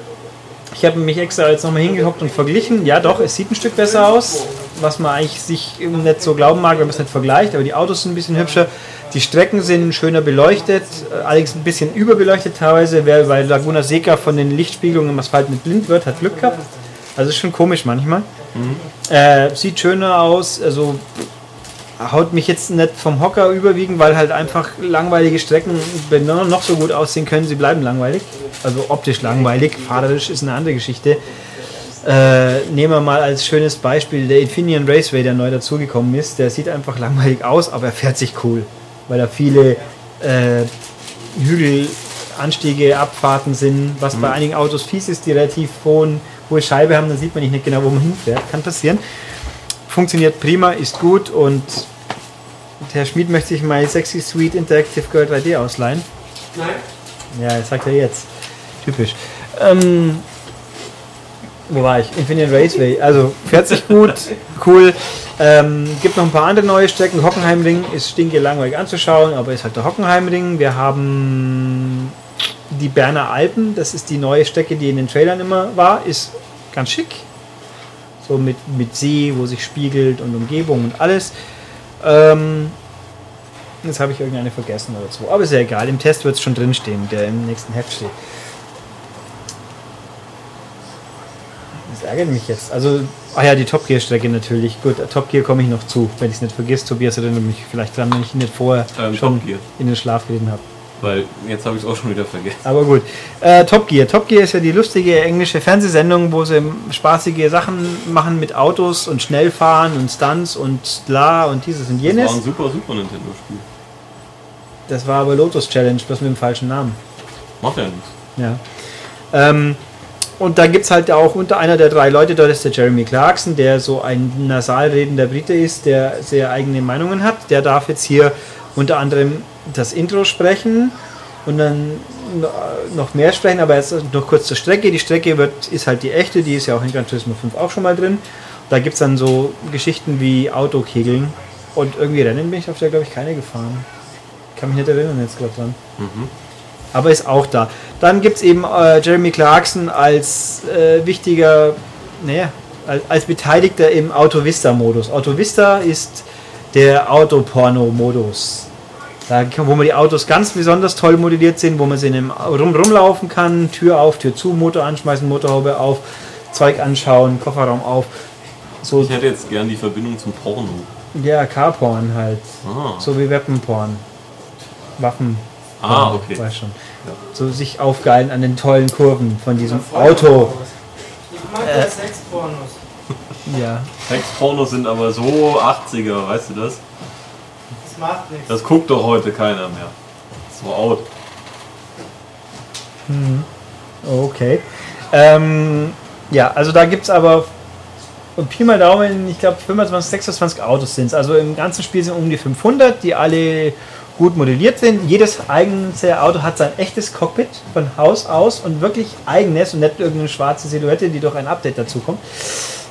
ich habe mich extra jetzt nochmal hingehockt und verglichen. Ja, doch, es sieht ein Stück besser aus, was man eigentlich sich nicht so glauben mag, wenn man es nicht vergleicht. Aber die Autos sind ein bisschen hübscher. Die Strecken sind schöner beleuchtet, äh, allerdings ein bisschen überbeleuchtet teilweise. Wer bei Laguna Seca von den Lichtspiegelungen im Asphalt mit blind wird, hat Glück gehabt. Also ist schon komisch manchmal. Äh, sieht schöner aus, also haut mich jetzt nicht vom Hocker überwiegend, weil halt einfach langweilige Strecken, wenn noch so gut aussehen können, sie bleiben langweilig. Also optisch langweilig, fahrerisch ist eine andere Geschichte. Äh, nehmen wir mal als schönes Beispiel der Infineon Raceway, der neu dazugekommen ist. Der sieht einfach langweilig aus, aber er fährt sich cool, weil da viele äh, Hügelanstiege, Abfahrten sind, was bei einigen Autos fies ist, die relativ hohen, hohe Scheibe haben, dann sieht man nicht genau, wo man hinfährt. Kann passieren funktioniert prima, ist gut und Herr Schmid möchte sich mal Sexy Sweet Interactive Girl 3D ausleihen. Nein? Ja, das sagt er jetzt. Typisch. Ähm, wo war ich? Infinite Raceway. Also fährt sich gut, cool. Ähm, gibt noch ein paar andere neue Strecken. Hockenheimring ist stinke langweilig anzuschauen, aber ist halt der Hockenheimring. Wir haben die Berner Alpen. Das ist die neue Strecke, die in den Trailern immer war. Ist ganz schick. So mit, mit See, wo sich spiegelt und Umgebung und alles. Ähm, jetzt habe ich irgendeine vergessen oder so. Aber ist ja egal. Im Test wird es schon drinstehen, der im nächsten Heft steht. Das ärgert mich jetzt. Also, ah ja, die Top Gear Strecke natürlich. Gut, Top Gear komme ich noch zu, wenn ich es nicht vergesse. Tobias erinnert mich vielleicht dran, wenn ich ihn nicht vorher Ähm, schon in den Schlaf gereden habe. Weil jetzt habe ich es auch schon wieder vergessen. Aber gut. Äh, Top Gear. Top Gear ist ja die lustige englische Fernsehsendung, wo sie spaßige Sachen machen mit Autos und Schnellfahren und Stunts und bla und dieses und Das jenes. war ein super Super Nintendo Spiel. Das war aber Lotus Challenge, bloß mit dem falschen Namen. Macht ja nichts. Ja. Ähm, und da gibt es halt auch unter einer der drei Leute, dort ist der Jeremy Clarkson, der so ein nasal redender Brite ist, der sehr eigene Meinungen hat. Der darf jetzt hier unter anderem das Intro sprechen und dann noch mehr sprechen, aber jetzt noch kurz zur Strecke. Die Strecke wird, ist halt die echte, die ist ja auch in Gran Turismo 5 auch schon mal drin. Da gibt es dann so Geschichten wie Autokegeln und irgendwie Rennen bin ich auf der, glaube ich, keine gefahren. Kann mich nicht erinnern jetzt gerade dran. aber ist auch da. Dann gibt es eben äh, Jeremy Clarkson als äh, wichtiger, naja, als, als Beteiligter im Auto Vista-Modus. Auto Vista ist der Autoporno-Modus. Da, wo man die Autos ganz besonders toll modelliert sind, wo man sie in einem rum, rumlaufen kann, Tür auf, Tür zu, Motor anschmeißen, Motorhaube auf, Zeug anschauen, Kofferraum auf. So, Ich hätte jetzt gern die Verbindung zum Porno. ja, Carporn halt. Ah, So wie Weapon-Porn. Waffen. ah okay. Weiß schon. Ja. So sich aufgeilen an den tollen Kurven von diesem Auto. Ich mag äh. Sexpornos. Ja. Sexpornos sind aber so 80er, weißt du das? Das macht nichts. Das guckt doch heute keiner mehr. So out. Okay. Ähm, ja, also da gibt es aber und Pi mal Daumen, ich glaube 25, 26 Autos sind es. Also im ganzen Spiel sind um die 500, die alle gut modelliert sind. Jedes einzelne Auto hat sein echtes Cockpit von Haus aus und wirklich eigenes und nicht irgendeine schwarze Silhouette, die durch ein Update dazu kommt.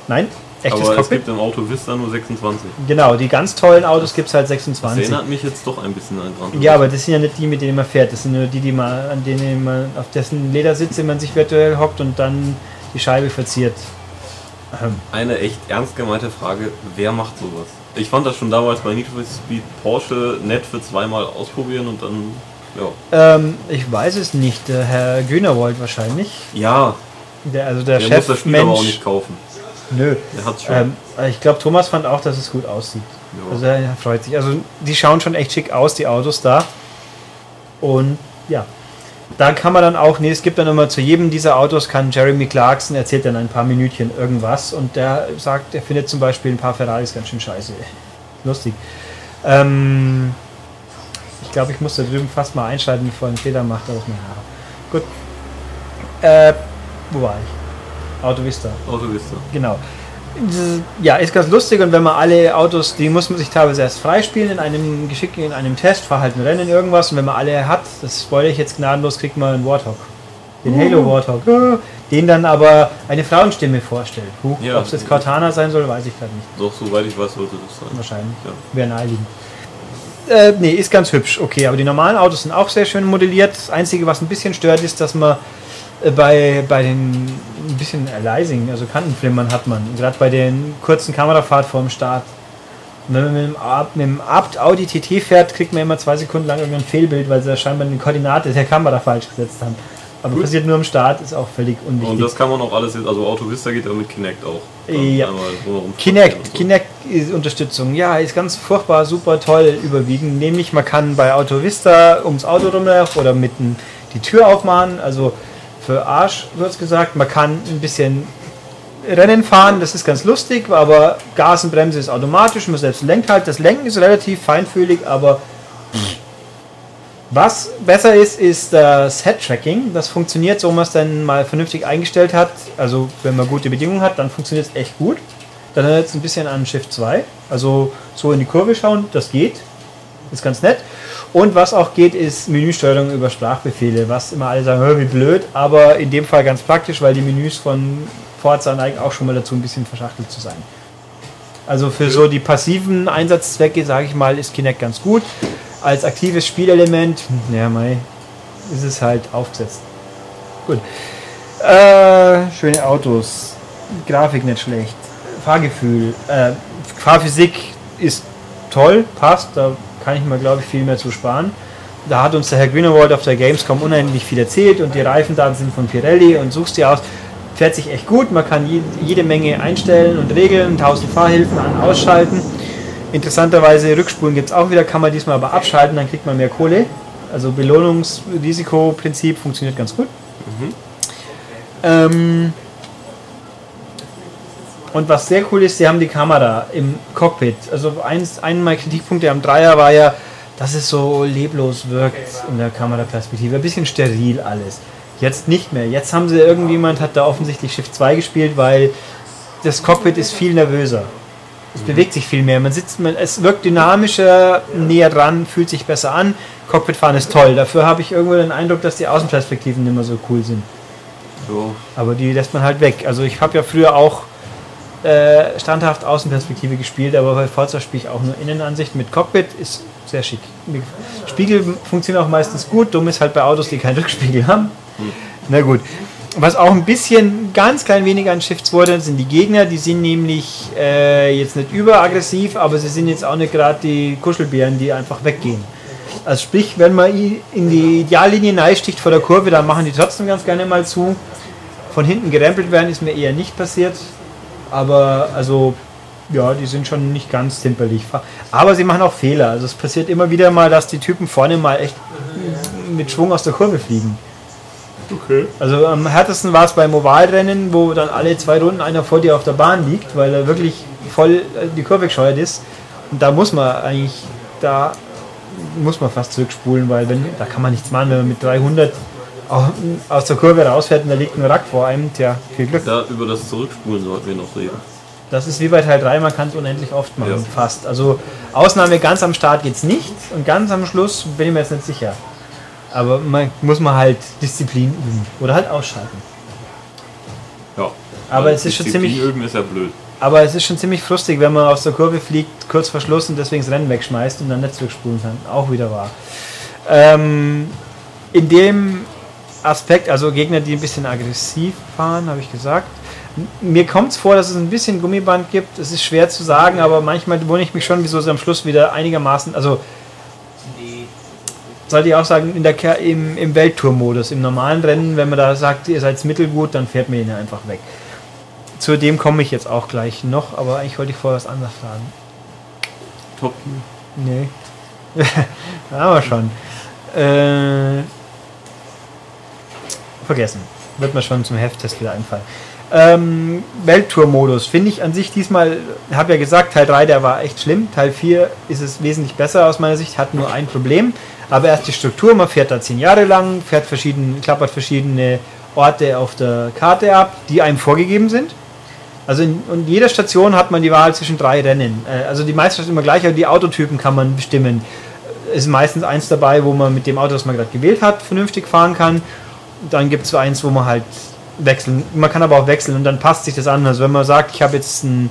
Nein, echtes aber es Cockpit. gibt im Auto Vista nur 26. Genau, die ganz tollen Autos gibt es halt Das 26. erinnert mich jetzt doch ein bisschen an dran. Ja, aber das sind ja nicht die, mit denen man fährt. Das sind nur die, die man, an denen man, auf dessen Ledersitze man sich virtuell hockt und dann die Scheibe verziert. Eine echt ernst gemeinte Frage, wer macht sowas? Ich fand das schon damals bei Need for Speed Porsche nett für zweimal ausprobieren und dann, ja. Ähm, ich weiß es nicht. Der Herr Günerwold wahrscheinlich. Ja, Der, also der, der Chef muss das Spiel aber auch Mensch. nicht kaufen. Nö. Der hat's schon. Ähm, ich glaube, Thomas fand auch, dass es gut aussieht. Ja. Also er freut sich. Also die schauen schon echt schick aus, die Autos da. Und ja, da kann man dann auch, nee, es gibt dann immer zu jedem dieser Autos kann Jeremy Clarkson erzählt dann ein paar Minütchen irgendwas und der sagt, er findet zum Beispiel ein paar Ferraris ganz schön scheiße. Lustig. Ähm, ich glaube, ich muss da drüben fast mal einschalten, bevor er einen Fehler macht, aber egal. Gut. Äh, wo war ich? Auto Vista. Auto Vista. Genau. Ja, ist ganz lustig und wenn man alle Autos, die muss man sich teilweise erst freispielen in einem geschickten, in einem Test, verhalten Rennen, irgendwas und wenn man alle hat, das spoilere ich jetzt gnadenlos, kriegt man einen Warthog. Den Halo Warthog. Ja, Den dann aber eine Frauenstimme vorstellt. Ja. Ob es jetzt Cortana sein soll, weiß ich gerade nicht. Doch, soweit ich weiß, sollte das sein. Wahrscheinlich. Ja. Wäre naheliegend. Äh, nee, ist ganz hübsch. Okay, aber die normalen Autos sind auch sehr schön modelliert. Das Einzige, was ein bisschen stört, ist, dass man bei, bei den ein bisschen Aliasing, also Kantenflimmern hat man. Gerade bei den kurzen Kamerafahrt vor dem Start. Und wenn man mit dem, Ab- mit dem Abt Audi TT fährt, kriegt man immer zwei Sekunden lang irgendein Fehlbild, weil sie da scheinbar die Koordinate der Kamera falsch gesetzt haben. Aber Gut. passiert nur am Start, ist auch völlig unwichtig. Und das kann man auch alles jetzt, also Auto Vista geht aber mit Kinect auch. Ja. Kinect, so. Kinect ist Unterstützung, ja, ist ganz furchtbar, super toll überwiegend. Nämlich man kann bei Auto Vista ums Auto rumlaufen oder mitten die Tür aufmachen, also für Arsch wird es gesagt. Man kann ein bisschen Rennen fahren, das ist ganz lustig, aber Gas und Bremse ist automatisch, man selbst lenkt halt. Das Lenken ist relativ feinfühlig, aber was besser ist, ist das Head-Tracking. Das funktioniert, so man es dann mal vernünftig eingestellt hat. Also wenn man gute Bedingungen hat, dann funktioniert es echt gut. Dann es ein bisschen an Shift 2. Also so in die Kurve schauen, das geht. Ist ganz nett. Und was auch geht, ist Menüsteuerung über Sprachbefehle. Was immer alle sagen, "Hör, wie blöd, aber in dem Fall ganz praktisch, weil die Menüs von Forza neigen auch schon mal dazu, ein bisschen verschachtelt zu sein. Also für so die passiven Einsatzzwecke, sage ich mal, ist Kinect ganz gut. Als aktives Spielelement, hm, ja, mei, ist es halt aufgesetzt. Gut. Äh, schöne Autos. Grafik nicht schlecht. Fahrgefühl. Äh, Fahrphysik ist toll, passt. Da kann ich mir, glaube ich, viel mehr zu sparen. Da hat uns der Herr Grünewald auf der Gamescom unendlich viel erzählt und die Reifendaten sind von Pirelli und suchst die aus. Fährt sich echt gut, man kann je- jede Menge einstellen und regeln, 1000 Fahrhilfen an, ausschalten. Interessanterweise Rückspulen gibt es auch wieder, kann man diesmal aber abschalten, dann kriegt man mehr Kohle. Also Belohnungsrisikoprinzip funktioniert ganz gut. Ähm, und was sehr cool ist, sie haben die Kamera im Cockpit. Also eins, einen meiner Kritikpunkte am Dreier war ja, dass es so leblos wirkt in der Kameraperspektive. Ein bisschen steril alles. Jetzt nicht mehr. Jetzt haben sie irgendjemand hat da offensichtlich Shift 2 gespielt, weil das Cockpit ist viel nervöser. Es bewegt sich viel mehr. Man sitzt, man, es wirkt dynamischer, näher dran, fühlt sich besser an. Cockpitfahren ist toll. Dafür habe ich irgendwo den Eindruck, dass die Außenperspektiven nicht mehr so cool sind. So. Aber die lässt man halt weg. Also ich habe ja früher auch äh, standhaft Außenperspektive gespielt, aber bei Forza spiele ich auch nur Innenansicht mit Cockpit, ist sehr schick. Spiegel funktionieren auch meistens gut, dumm ist halt bei Autos, die keinen Rückspiegel haben. Na gut. Was auch ein bisschen ganz klein wenig an Shifts wurde, sind die Gegner. Die sind nämlich äh, jetzt nicht überaggressiv, aber sie sind jetzt auch nicht gerade die Kuschelbären, die einfach weggehen. Also sprich, wenn man in die Ideallinie neisticht vor der Kurve, dann machen die trotzdem ganz gerne mal zu. Von hinten gerempelt werden ist mir eher nicht passiert. Aber also, ja, die sind schon nicht ganz zimperlich. Aber sie machen auch Fehler. Also es passiert immer wieder mal, dass die Typen vorne mal echt mit Schwung aus der Kurve fliegen. Okay. Also am härtesten war es beim Ovalrennen, wo dann alle zwei Runden einer vor dir auf der Bahn liegt, weil er wirklich voll äh, die Kurve gescheuert ist. Und da muss man eigentlich, da muss man fast zurückspulen, weil wenn, da kann man nichts machen, wenn man mit 300 aus der Kurve rausfährt und da liegt ein Rack vor einem, tja, viel Glück. Da, über das Zurückspulen sollten wir noch reden. Das ist wie bei Teil 3, man kann es unendlich oft machen, ja. fast. Also Ausnahme ganz am Start geht es nicht und ganz am Schluss bin ich mir jetzt nicht sicher. Aber man muss man halt Disziplin üben oder halt ausschalten. Ja. Aber es ist schon ziemlich. üben ist ja blöd. Aber es ist schon ziemlich frustig, wenn man aus der Kurve fliegt, kurz verschlossen und deswegen das Rennen wegschmeißt und dann nicht zurückspulen kann. Auch wieder wahr. Ähm, in dem Aspekt, also Gegner, die ein bisschen aggressiv fahren, habe ich gesagt. Mir kommt es vor, dass es ein bisschen Gummiband gibt. Es ist schwer zu sagen, aber manchmal wundere ich mich schon, wieso sie am Schluss wieder einigermaßen, also sollte ich auch sagen, in der, im, im Welttour-Modus, im normalen Rennen, wenn man da sagt, ihr seid mittelgut, dann fährt man ihn einfach weg. Zu dem komme ich jetzt auch gleich noch, aber eigentlich wollte ich vorher was anderes fragen. Top. Nee. haben wir schon. Äh, vergessen. Wird mir schon zum Hefttest wieder einfallen. Ähm, Welttour-Modus finde ich an sich diesmal, habe ja gesagt, Teil 3, der war echt schlimm. Teil 4 ist es wesentlich besser aus meiner Sicht, hat nur ein Problem. Aber erst die Struktur, man fährt da zehn Jahre lang, fährt verschiedene, klappert verschiedene Orte auf der Karte ab, die einem vorgegeben sind. Also in, in jeder Station hat man die Wahl zwischen drei Rennen. Äh, also die meisten sind immer gleich, aber die Autotypen kann man bestimmen. Es ist meistens eins dabei, wo man mit dem Auto, das man gerade gewählt hat, vernünftig fahren kann dann gibt es eins, wo man halt wechseln. Man kann aber auch wechseln und dann passt sich das an. Also wenn man sagt, ich habe jetzt einen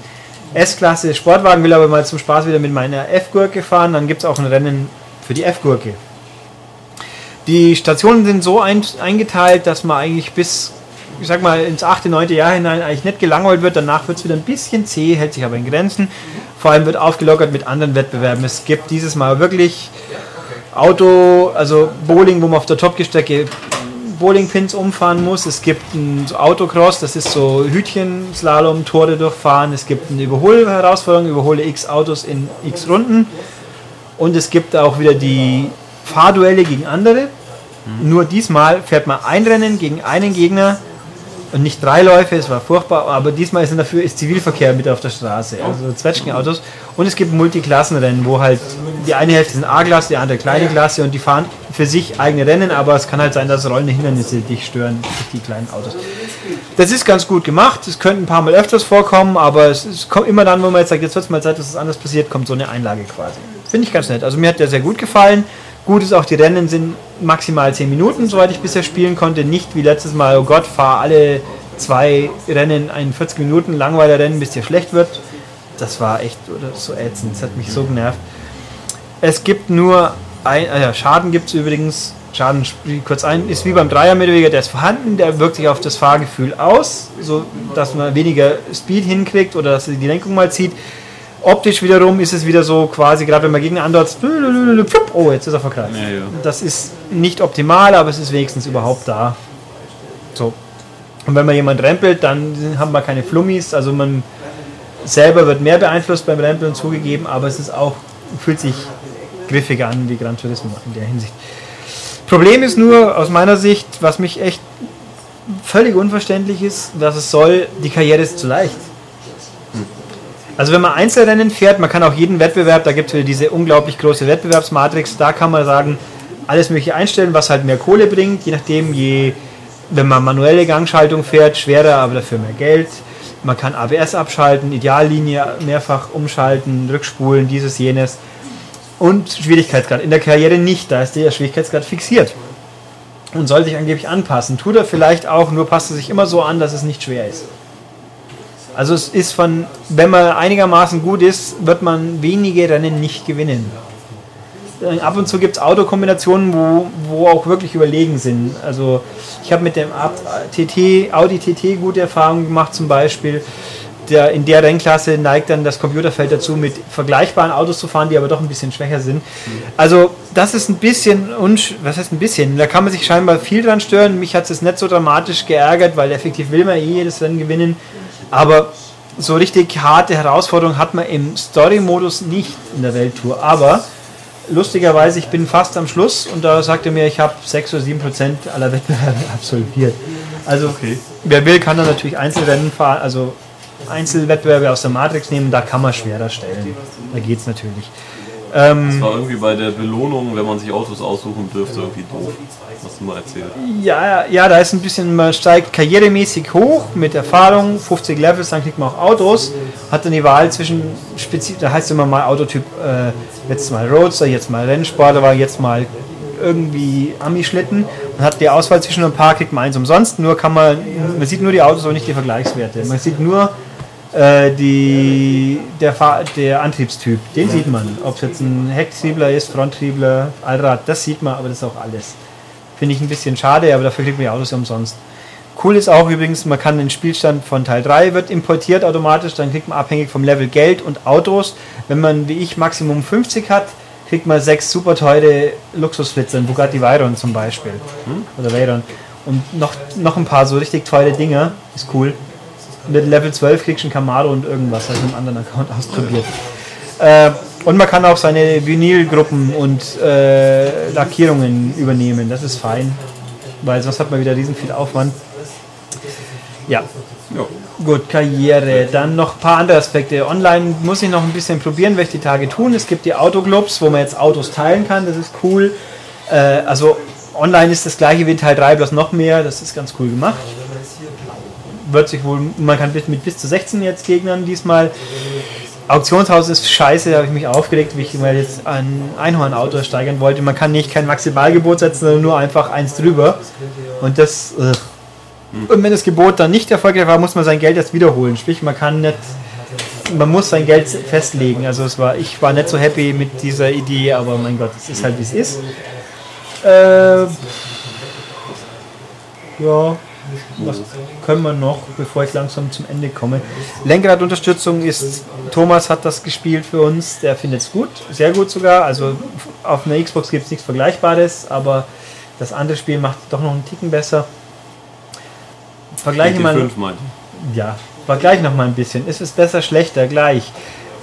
S-Klasse Sportwagen, will aber mal zum Spaß wieder mit meiner F-Gurke fahren, dann gibt es auch ein Rennen für die F-Gurke. Die Stationen sind so ein, eingeteilt, dass man eigentlich bis, ich sag mal, ins 8., 9. Jahr hinein eigentlich nicht gelangweilt wird. Danach wird es wieder ein bisschen zäh, hält sich aber in Grenzen. Vor allem wird aufgelockert mit anderen Wettbewerben. Es gibt dieses Mal wirklich Auto, also Bowling, wo man auf der Topgestrecke Bowlingpins umfahren muss. Es gibt ein Autocross, das ist so Hütchen-Slalom, Tore durchfahren. Es gibt eine Überholherausforderung, überhole x Autos in x Runden. Und es gibt auch wieder die Fahrduelle gegen andere. Mhm. Nur diesmal fährt man ein Rennen gegen einen Gegner und nicht drei Läufe, es war furchtbar, aber diesmal ist dafür ist Zivilverkehr mit auf der Straße, also Zwetschgenautos. Und es gibt Multiklassenrennen, wo halt die eine Hälfte sind A-Klasse, die andere kleine Klasse und die fahren für sich eigene Rennen, aber es kann halt sein, dass rollende Hindernisse dich stören, die kleinen Autos. Das ist ganz gut gemacht, es könnte ein paar Mal öfters vorkommen, aber es, kommt immer dann, wo man jetzt sagt, jetzt wird es mal Zeit, dass es anders passiert, kommt so eine Einlage quasi. Finde ich ganz nett. Also mir hat der sehr gut gefallen. Gut ist auch, die Rennen sind maximal 10 Minuten, soweit ich bisher spielen konnte. Nicht wie letztes Mal, oh Gott, fahr alle zwei Rennen ein 40 Minuten langweiler Rennen, bis dir schlecht wird. Das war echt oder so ätzend. Das hat mich so genervt. Es gibt nur ein, äh, Schaden gibt es übrigens. Schaden kurz ein, ist wie beim Dreier Mittelweger, der ist vorhanden, der wirkt sich auf das Fahrgefühl aus, so dass man weniger Speed hinkriegt oder dass die Lenkung mal zieht. Optisch wiederum ist es wieder so quasi, gerade wenn man gegen andert, oh, jetzt ist er verkratzt. Ja, ja. Das ist nicht optimal, aber es ist wenigstens überhaupt da. So. Und wenn man jemand rempelt, dann haben wir keine Flummis, also man selber wird mehr beeinflusst beim Rempeln zugegeben, aber es ist auch, fühlt sich griffiger an wie Gran Turismo in der Hinsicht. Problem ist nur aus meiner Sicht, was mich echt völlig unverständlich ist, was es soll, die Karriere ist zu leicht. Also wenn man Einzelrennen fährt, man kann auch jeden Wettbewerb, da gibt es diese unglaublich große Wettbewerbsmatrix, da kann man sagen, alles mögliche einstellen, was halt mehr Kohle bringt, je nachdem, je, wenn man manuelle Gangschaltung fährt, schwerer, aber dafür mehr Geld. Man kann ABS abschalten, Ideallinie mehrfach umschalten, rückspulen, dieses, jenes. Und Schwierigkeitsgrad. In der Karriere nicht, da ist der Schwierigkeitsgrad fixiert. Und soll sich angeblich anpassen. Tut er vielleicht auch, nur passt er sich immer so an, dass es nicht schwer ist. Also es ist von, wenn man einigermaßen gut ist, wird man wenige Rennen nicht gewinnen. Äh, Ab und zu gibt es Autokombinationen, wo, wo auch wirklich überlegen sind. Also ich habe mit dem TT, Audi TT gute Erfahrungen gemacht zum Beispiel. Der, in der Rennklasse neigt dann das Computerfeld dazu, mit vergleichbaren Autos zu fahren, die aber doch ein bisschen schwächer sind. Also das ist ein bisschen, was heißt ein bisschen, da kann man sich scheinbar viel dran stören. Mich hat es nicht so dramatisch geärgert, weil effektiv will man eh jedes Rennen gewinnen. Aber so richtig harte Herausforderungen hat man im Story-Modus nicht in der Welttour. Aber lustigerweise, ich bin fast am Schluss und da sagte mir, ich habe 6 oder 7 Prozent aller Wettbewerbe absolviert. Also Okay. wer will, kann dann natürlich Einzelrennen fahren, also Einzelwettbewerbe aus der Matrix nehmen, da kann man schwerer stellen. Da geht es natürlich. Ähm, Das war irgendwie bei der Belohnung, wenn man sich Autos aussuchen dürfte, irgendwie doof. Hast du mal erzählt. Ja, ja, da ist ein bisschen, man steigt karrieremäßig hoch mit Erfahrung, 50 Levels, dann kriegt man auch Autos, hat dann die Wahl zwischen, da heißt immer mal Autotyp, äh, jetzt mal Roadster, jetzt mal Rennsportler, jetzt mal irgendwie Ami-Schlitten und hat die Auswahl zwischen ein paar, kriegt man eins umsonst, nur kann man, man sieht nur die Autos, aber nicht die Vergleichswerte. Man sieht nur äh, die, der, der Antriebstyp, den sieht man. Ob es jetzt ein Hecktriebler ist, Fronttriebler, Allrad, das sieht man, aber das ist auch alles. Finde ich ein bisschen schade, aber dafür kriegt man die Autos ja umsonst. Cool ist auch übrigens, man kann den Spielstand von Teil 3 wird importiert automatisch, dann kriegt man abhängig vom Level Geld und Autos. Wenn man wie ich Maximum 50 hat, kriegt man sechs super teure Luxusflitzer, ein Bugatti Veyron zum Beispiel. Oder Veyron. Und noch, noch ein paar so richtig teure Dinger, ist cool. Mit Level 12 kriegst du einen Camaro und irgendwas, habe ich mit einem anderen Account ausprobiert. Äh, und man kann auch seine Vinylgruppen und äh, Lackierungen übernehmen. Das ist fein, weil sonst hat man wieder riesen viel Aufwand. Ja, Ja. gut, Karriere. Dann noch ein paar andere Aspekte. Online muss ich noch ein bisschen probieren, werde ich die Tage tun. Es gibt die Autoclubs, wo man jetzt Autos teilen kann. Das ist cool. Äh, also online ist das gleiche wie in Teil 3, bloß noch mehr. Das ist ganz cool gemacht. Wird sich wohl, man kann mit bis zu 16 jetzt Gegnern diesmal. Auktionshaus ist scheiße, da habe ich mich aufgeregt, wie ich mal jetzt ein Einhornauto steigern wollte. Man kann nicht kein Maximalgebot setzen, sondern nur einfach eins drüber. Und das. Äh. Und wenn das Gebot dann nicht erfolgreich war, muss man sein Geld erst wiederholen. Sprich, man kann nicht. Man muss sein Geld festlegen. Also es war, ich war nicht so happy mit dieser Idee, aber mein Gott, es ist halt wie es ist. Äh, ja, was können wir noch, bevor ich langsam zum Ende komme? Lenkradunterstützung ist, Thomas hat das gespielt für uns, der findet es gut, sehr gut sogar. Also auf einer Xbox gibt es nichts Vergleichbares, aber das andere Spiel macht doch noch einen Ticken besser. Vergleiche mal. 5 meinte Ja, vergleich noch mal ein bisschen. Ist es besser, schlechter, gleich?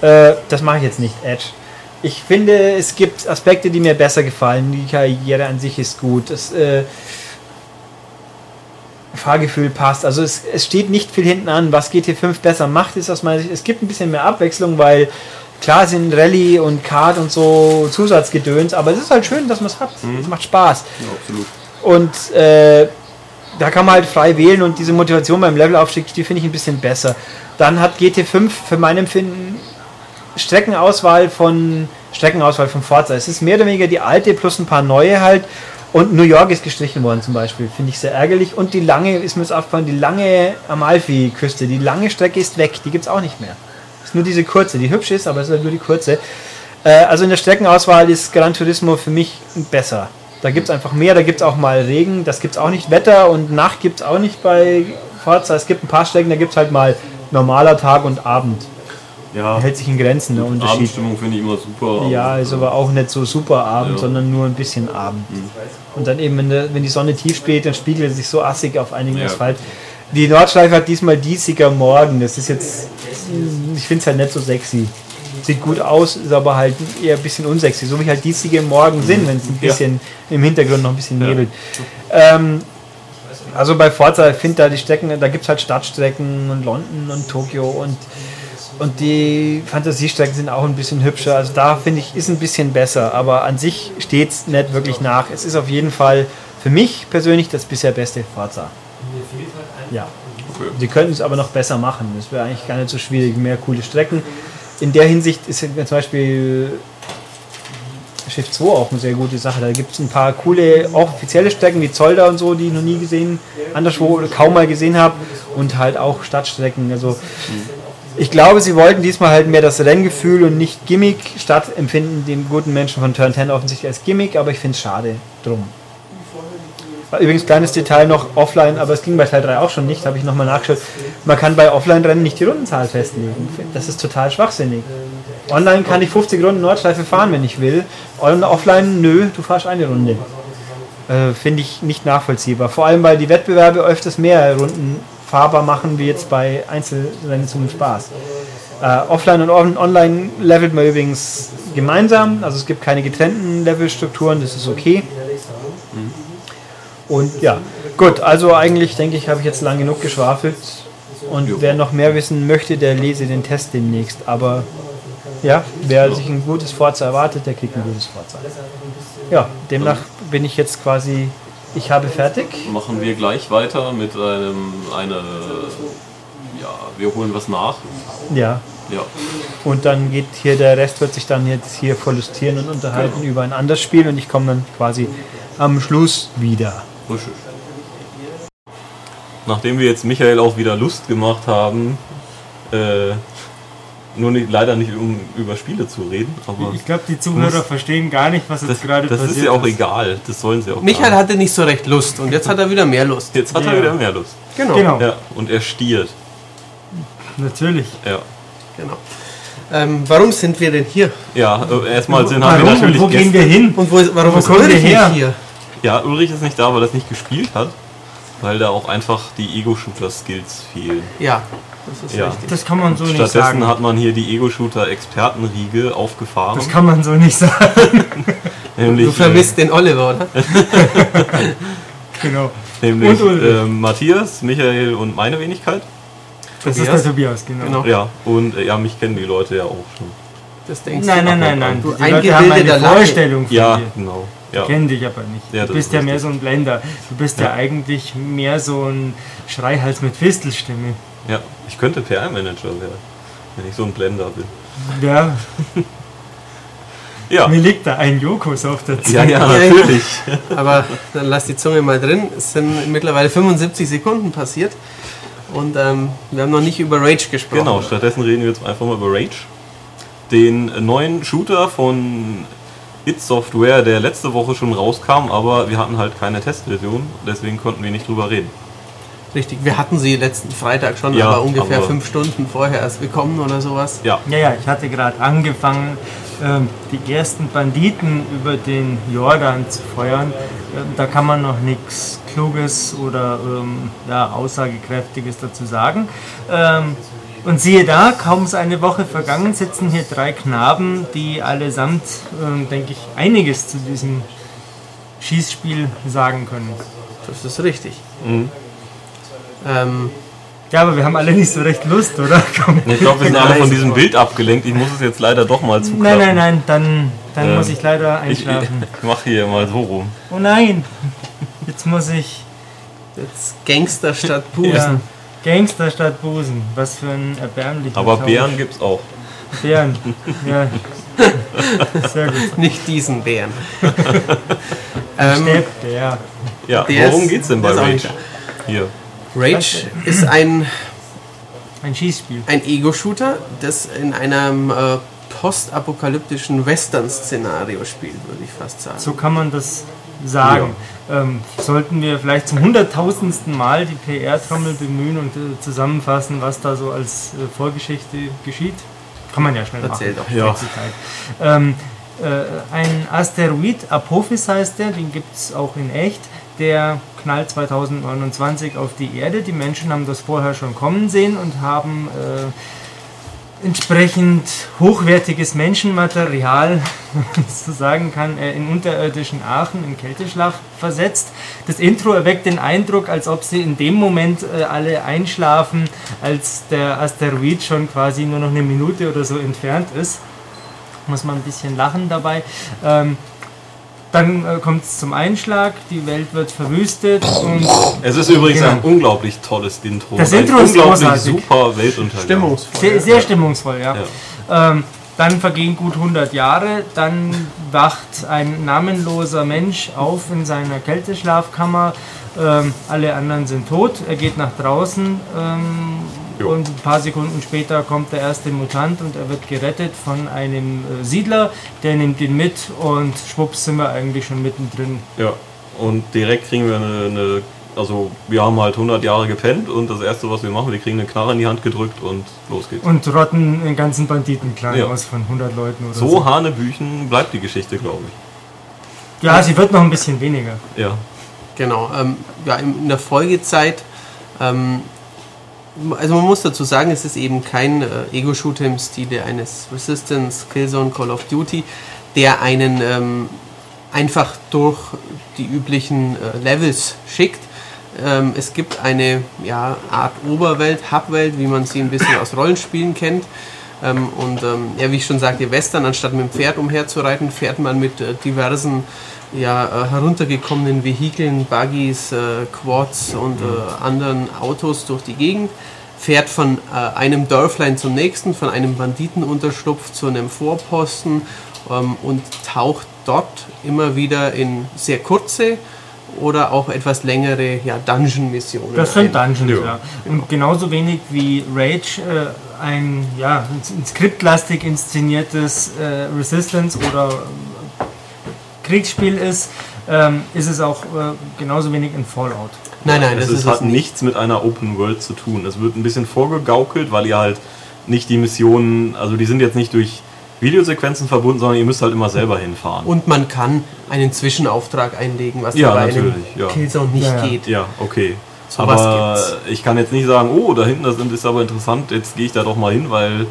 Äh, das mache ich jetzt nicht, Edge. Ich finde, es gibt Aspekte, die mir besser gefallen. Die Karriere an sich ist gut. Das äh, Fahrgefühl passt. Also es, es steht nicht viel hinten an. Was GT5 besser macht, ist aus meiner Sicht, es gibt ein bisschen mehr Abwechslung, weil klar sind Rallye und Kart und so Zusatzgedöns, aber es ist halt schön, dass man es hat. Es macht Spaß. Ja, absolut. Und äh, da kann man halt frei wählen und diese Motivation beim Levelaufstieg, die finde ich ein bisschen besser. Dann hat GT5 für mein Empfinden Streckenauswahl von Streckenauswahl von Forza. Es ist mehr oder weniger die alte plus ein paar neue halt. Und New York ist gestrichen worden zum Beispiel, finde ich sehr ärgerlich. Und die lange, ist mir jetzt aufgefallen, die lange Amalfi-Küste, die lange Strecke ist weg, die gibt es auch nicht mehr. Ist nur diese kurze, die hübsch ist, aber es ist halt nur die kurze. Äh, also in der Streckenauswahl ist Gran Turismo für mich besser. Da gibt es einfach mehr, da gibt es auch mal Regen, das gibt es auch nicht. Wetter und Nacht gibt es auch nicht bei Forza. Es gibt ein paar Strecken, da gibt es halt mal normaler Tag und Abend. Ja, Hält sich in Grenzen der Unterschied. Abendstimmung finde ich immer super. Ja, ist aber auch nicht so super Abend, Ja. sondern nur ein bisschen Abend. Und dann eben, wenn, der, wenn die Sonne tief steht, dann spiegelt es sich so assig auf einigen Ja. Asphalt. Die Nordschleife hat diesmal diesiger Morgen. Das ist jetzt, ich finde es halt nicht so sexy. Sieht gut aus, ist aber halt eher ein bisschen unsexy. So wie halt diesige Morgen sind, wenn es ein Ja. bisschen im Hintergrund noch ein bisschen Ja. nebelt. Ähm, also bei Forza, ich finde da die Strecken, da gibt es halt Stadtstrecken und London und Tokio und, und die Fantasiestrecken sind auch ein bisschen hübscher. Also da finde ich, ist ein bisschen besser, aber an sich steht es nicht wirklich nach. Es ist auf jeden Fall für mich persönlich das bisher beste Forza. Ja. Okay. Sie könnten es aber noch besser machen. Das wäre eigentlich gar nicht so schwierig. Mehr coole Strecken. In der Hinsicht ist ja zum Beispiel Shift 2 auch eine sehr gute Sache. Da gibt es ein paar coole offizielle Strecken wie Zolder und so, die ich noch nie gesehen, anderswo oder kaum mal gesehen habe. Und halt auch Stadtstrecken. Also ich glaube, sie wollten diesmal halt mehr das Renngefühl und nicht Gimmick statt empfinden den guten Menschen von Turn 10 offensichtlich als Gimmick, aber ich finde es schade drum. Übrigens, kleines Detail noch offline, aber es ging bei Teil 3 auch schon nicht, habe ich nochmal nachgeschaut. Man kann bei Offline-Rennen nicht die Rundenzahl festlegen. Das ist total schwachsinnig. Online kann ich 50 Runden Nordschleife fahren, wenn ich will. Und offline, nö, du fahrst eine Runde. Äh, Finde ich nicht nachvollziehbar. Vor allem, weil die Wettbewerbe öfters mehr Runden fahrbar machen, wie jetzt bei Einzelrennen zum Spaß. Äh, offline und on online levelt man übrigens gemeinsam, also es gibt keine getrennten Levelstrukturen, das ist okay. Und ja, gut, also eigentlich denke ich, habe ich jetzt lang genug geschwafelt. Und wer noch mehr wissen möchte, der lese den Test demnächst. Aber ja, wer sich ein gutes Forza erwartet, der kriegt ein gutes Forza. Ja, demnach bin ich jetzt quasi, ich habe fertig. Machen wir gleich weiter mit einem, eine, ja, wir holen was nach. Ja, Ja, und dann geht hier, der Rest wird sich dann jetzt hier verlustieren und unterhalten über ein anderes Spiel und ich komme dann quasi am Schluss wieder. richtig. Nachdem wir jetzt Michael auch wieder Lust gemacht haben, äh, nur nicht, leider nicht um über Spiele zu reden, aber Ich glaube, die Zuhörer Muss- verstehen gar nicht, was das, jetzt gerade das passiert ist ja auch egal, das sollen sie auch Michael gar hatte nicht so recht Lust und jetzt hat er wieder mehr Lust. Jetzt hat Ja. er wieder mehr Lust. Genau. Genau, Ja, und er stiert. natürlich. Ja, genau. Ähm, warum sind wir denn hier? ja äh, erstmal sind haben wir Warum und natürlich wo gehen Gäste. wir hin? Und wo, warum Wo ist kommen wir Ulrich her? nicht hier? Ja, Ulrich ist nicht da, weil er das nicht gespielt hat, weil da auch einfach die Ego-Shooter-Skills fehlen. Ja, das ist Ja. richtig. Das kann man so nicht Stattdessen sagen. hat man hier die Ego-Shooter-Expertenriege aufgefahren. Das kann man so nicht sagen. nämlich, Du vermisst den Oliver, oder? genau. äh, nämlich Und äh, Matthias, Michael und meine Wenigkeit. Das ist Tobias? der Tobias, genau. Genau. Ja, und äh, ja, mich kennen die Leute ja auch schon. Das denkst Nein, du. nein, nein, nein. Du Die Leute haben eingebildeter eine. Vorstellung von Ja, dir. genau. Ja. Kennen dich aber nicht. Ja, du bist ist ja mehr so ein Blender. Du bist ja, eigentlich mehr so ein Schreihals mit Fistelstimme. ja, ich könnte PR-Manager werden, wenn ich so ein Blender bin. Ja, Ja, mir liegt da ein Jokos auf der Zunge. ja, ja, natürlich. Aber dann lass die Zunge mal drin. Es sind mittlerweile 75 Sekunden passiert. Und ähm, wir haben noch nicht über Rage gesprochen. Genau, stattdessen reden wir jetzt einfach mal über Rage. Den neuen Shooter von It Software, der letzte Woche schon rauskam, aber wir hatten halt keine Testversion, deswegen konnten wir nicht drüber reden. Richtig, wir hatten sie letzten Freitag schon, Ja, aber ungefähr aber- fünf Stunden vorher erst gekommen oder sowas. Ja, Ja, ja, ich hatte gerade angefangen, ähm, die ersten Banditen über den Jordan zu feuern. Ähm, da kann man noch nichts Kluges oder ähm, ja, Aussagekräftiges dazu sagen. Ähm, und siehe da, kaum ist eine Woche vergangen, sitzen hier drei Knaben, die allesamt, denke ich, einiges zu diesem Schießspiel sagen können. Das ist richtig. Mhm. Ähm, Ja, aber wir haben alle nicht so recht Lust, oder? Komm. ich glaube, wir sind alle von diesem Bild abgelenkt. Ich muss es jetzt leider doch mal zuklappen. Nein, nein, nein, dann, dann Ähm, muss ich leider Ich, ich, einschlafen. ich mache hier mal so rum. Oh nein, jetzt muss ich jetzt Gangster statt Busen. Ja, Gangster statt Busen. Was für ein erbärmlicher Aber Tausch. Bären gibt's auch. Bären. Ja. Sehr gut. Nicht diesen Bären. ähm, Stäbbär. Ja, Der worum ist- geht's denn bei Rage? Hier. Rage ist ein, Ein Schießspiel. ein Ego-Shooter, das in einem äh, postapokalyptischen Western-Szenario spielt, würde ich fast sagen. So kann man das sagen. Ähm, sollten wir vielleicht zum hunderttausendsten Mal die PR-Trommel bemühen und äh, zusammenfassen, was da so als äh, Vorgeschichte geschieht? Kann man ja schnell Erzähl machen. doch. Ja. Ähm, äh, ein Asteroid, Apophis heißt der, den gibt es auch in echt. Der knallt 2029 auf die Erde. Die Menschen haben das vorher schon kommen sehen und haben äh, entsprechend hochwertiges Menschenmaterial, wenn man so sagen kann, äh, in unterirdischen Aachen in Kälteschlaf versetzt. Das Intro erweckt den Eindruck, als ob sie in dem Moment äh, alle einschlafen, als der Asteroid schon quasi nur noch eine Minute oder so entfernt ist. Muss man ein bisschen lachen dabei. Ähm, dann äh, kommt es zum Einschlag, die Welt wird verwüstet und Es ist übrigens Genau. ein unglaublich tolles Intro. Das Ein Intro ist unglaublich großartig. super Weltuntergang. Stimmungsvoll. Sehr, sehr stimmungsvoll, ja. Ähm, dann vergehen gut 100 Jahre, dann wacht ein namenloser Mensch auf in seiner Kälteschlafkammer, ähm, alle anderen sind tot, er geht nach draußen ähm, Jo. und ein paar Sekunden später kommt der erste Mutant und er wird gerettet von einem äh, Siedler, der nimmt ihn mit und schwupps sind wir eigentlich schon mittendrin. Ja. Und direkt kriegen wir eine, eine, also wir haben halt 100 Jahre gepennt und das erste, was wir machen, wir kriegen eine Knarre in die Hand gedrückt und los geht's. Und rotten den ganzen Banditenclan Ja. aus von 100 Leuten oder so so. Hanebüchen bleibt die Geschichte, glaube ich. Ja, sie wird noch ein bisschen weniger. Ja. Genau, ähm, ja, in in der Folgezeit, ähm, also man muss dazu sagen, es ist eben kein äh, Ego-Shooter im Stile eines Resistance, Killzone, Call of Duty, der einen ähm, einfach durch die üblichen äh, Levels schickt. Ähm, es gibt eine ja, Art Oberwelt, Hubwelt, wie man sie ein bisschen aus Rollenspielen kennt. Ähm, und ähm, ja, wie ich schon sagte, Western, anstatt mit dem Pferd umherzureiten, fährt man mit äh, diversen ja, äh, heruntergekommenen Vehikeln, Buggies, äh, Quads und äh, anderen Autos durch die Gegend, fährt von äh, einem Dörflein zum nächsten, von einem Banditenunterschlupf zu einem Vorposten ähm, und taucht dort immer wieder in sehr kurze oder auch etwas längere ja, Dungeon-Missionen. Das sind ein. Dungeons, Ja. ja. Und genauso wenig wie Rage äh, ein, ja, ein skriptlastig inszeniertes äh, Resistance oder Kriegsspiel ist, ähm, ist es auch äh, genauso wenig in Fallout. Nein, nein, es das ist, ist hat es nicht. nichts mit einer Open World zu tun. Es wird ein bisschen vorgegaukelt, weil ihr halt nicht die Missionen, also die sind jetzt nicht durch Videosequenzen verbunden, sondern ihr müsst halt immer selber hinfahren. Und man kann einen Zwischenauftrag einlegen, was Ja, bei einem natürlich, ja. Killzone nicht Ja, ja. geht. ja, okay. Sowas aber gibt's. ich kann jetzt nicht sagen, oh, da hinten das ist aber interessant, jetzt gehe ich da doch mal hin, weil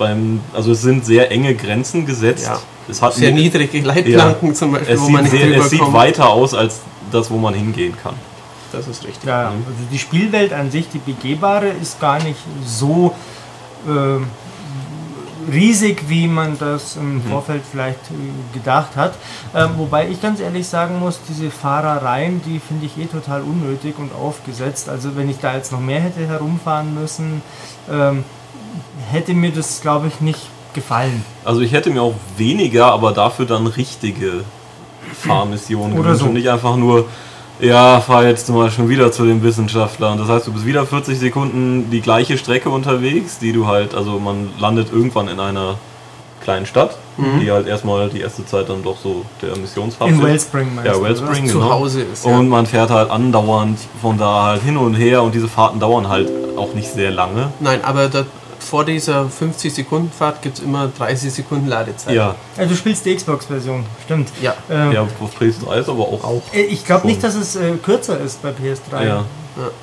beim, also es sind sehr enge Grenzen gesetzt. Ja. Es hat Sehr ni- niedrige Leitplanken zum Beispiel, es wo man sieht, nicht sehr, es sieht weiter aus als das, wo man hingehen kann. Das ist richtig. Ja, ja. Also die Spielwelt an sich, die begehbare, ist gar nicht so äh, riesig, wie man das im Vorfeld vielleicht äh, gedacht hat. Ähm, wobei ich ganz ehrlich sagen muss, diese Fahrereien, die finde ich eh total unnötig und aufgesetzt. Also wenn ich da jetzt noch mehr hätte herumfahren müssen, ähm, hätte mir das, glaube ich, nicht gefallen. Also ich hätte mir auch weniger, aber dafür dann richtige Fahrmissionen Oder gewünscht so. und nicht einfach nur, ja, fahr jetzt zum Beispiel wieder zu den Wissenschaftlern. Das heißt, du bist wieder 40 Sekunden die gleiche Strecke unterwegs, die du halt, also man landet irgendwann in einer kleinen Stadt, die halt erstmal die erste Zeit dann doch so der Missionsfahrt In ist. Wellspring meinst Ja, du, Wellspring, Zu genau. Hause ist, ja. Und man fährt halt andauernd von da halt hin und her und diese Fahrten dauern halt auch nicht sehr lange. Nein, aber da, vor dieser 50-Sekunden-Fahrt gibt es immer 30 Sekunden Ladezeit. Ja, Ja, du spielst die Xbox-Version, stimmt. Ja. Ähm, ja, auf PS3 ist aber auch. auch. Äh, Ich glaube nicht, dass es äh, kürzer ist bei PS3. Ja.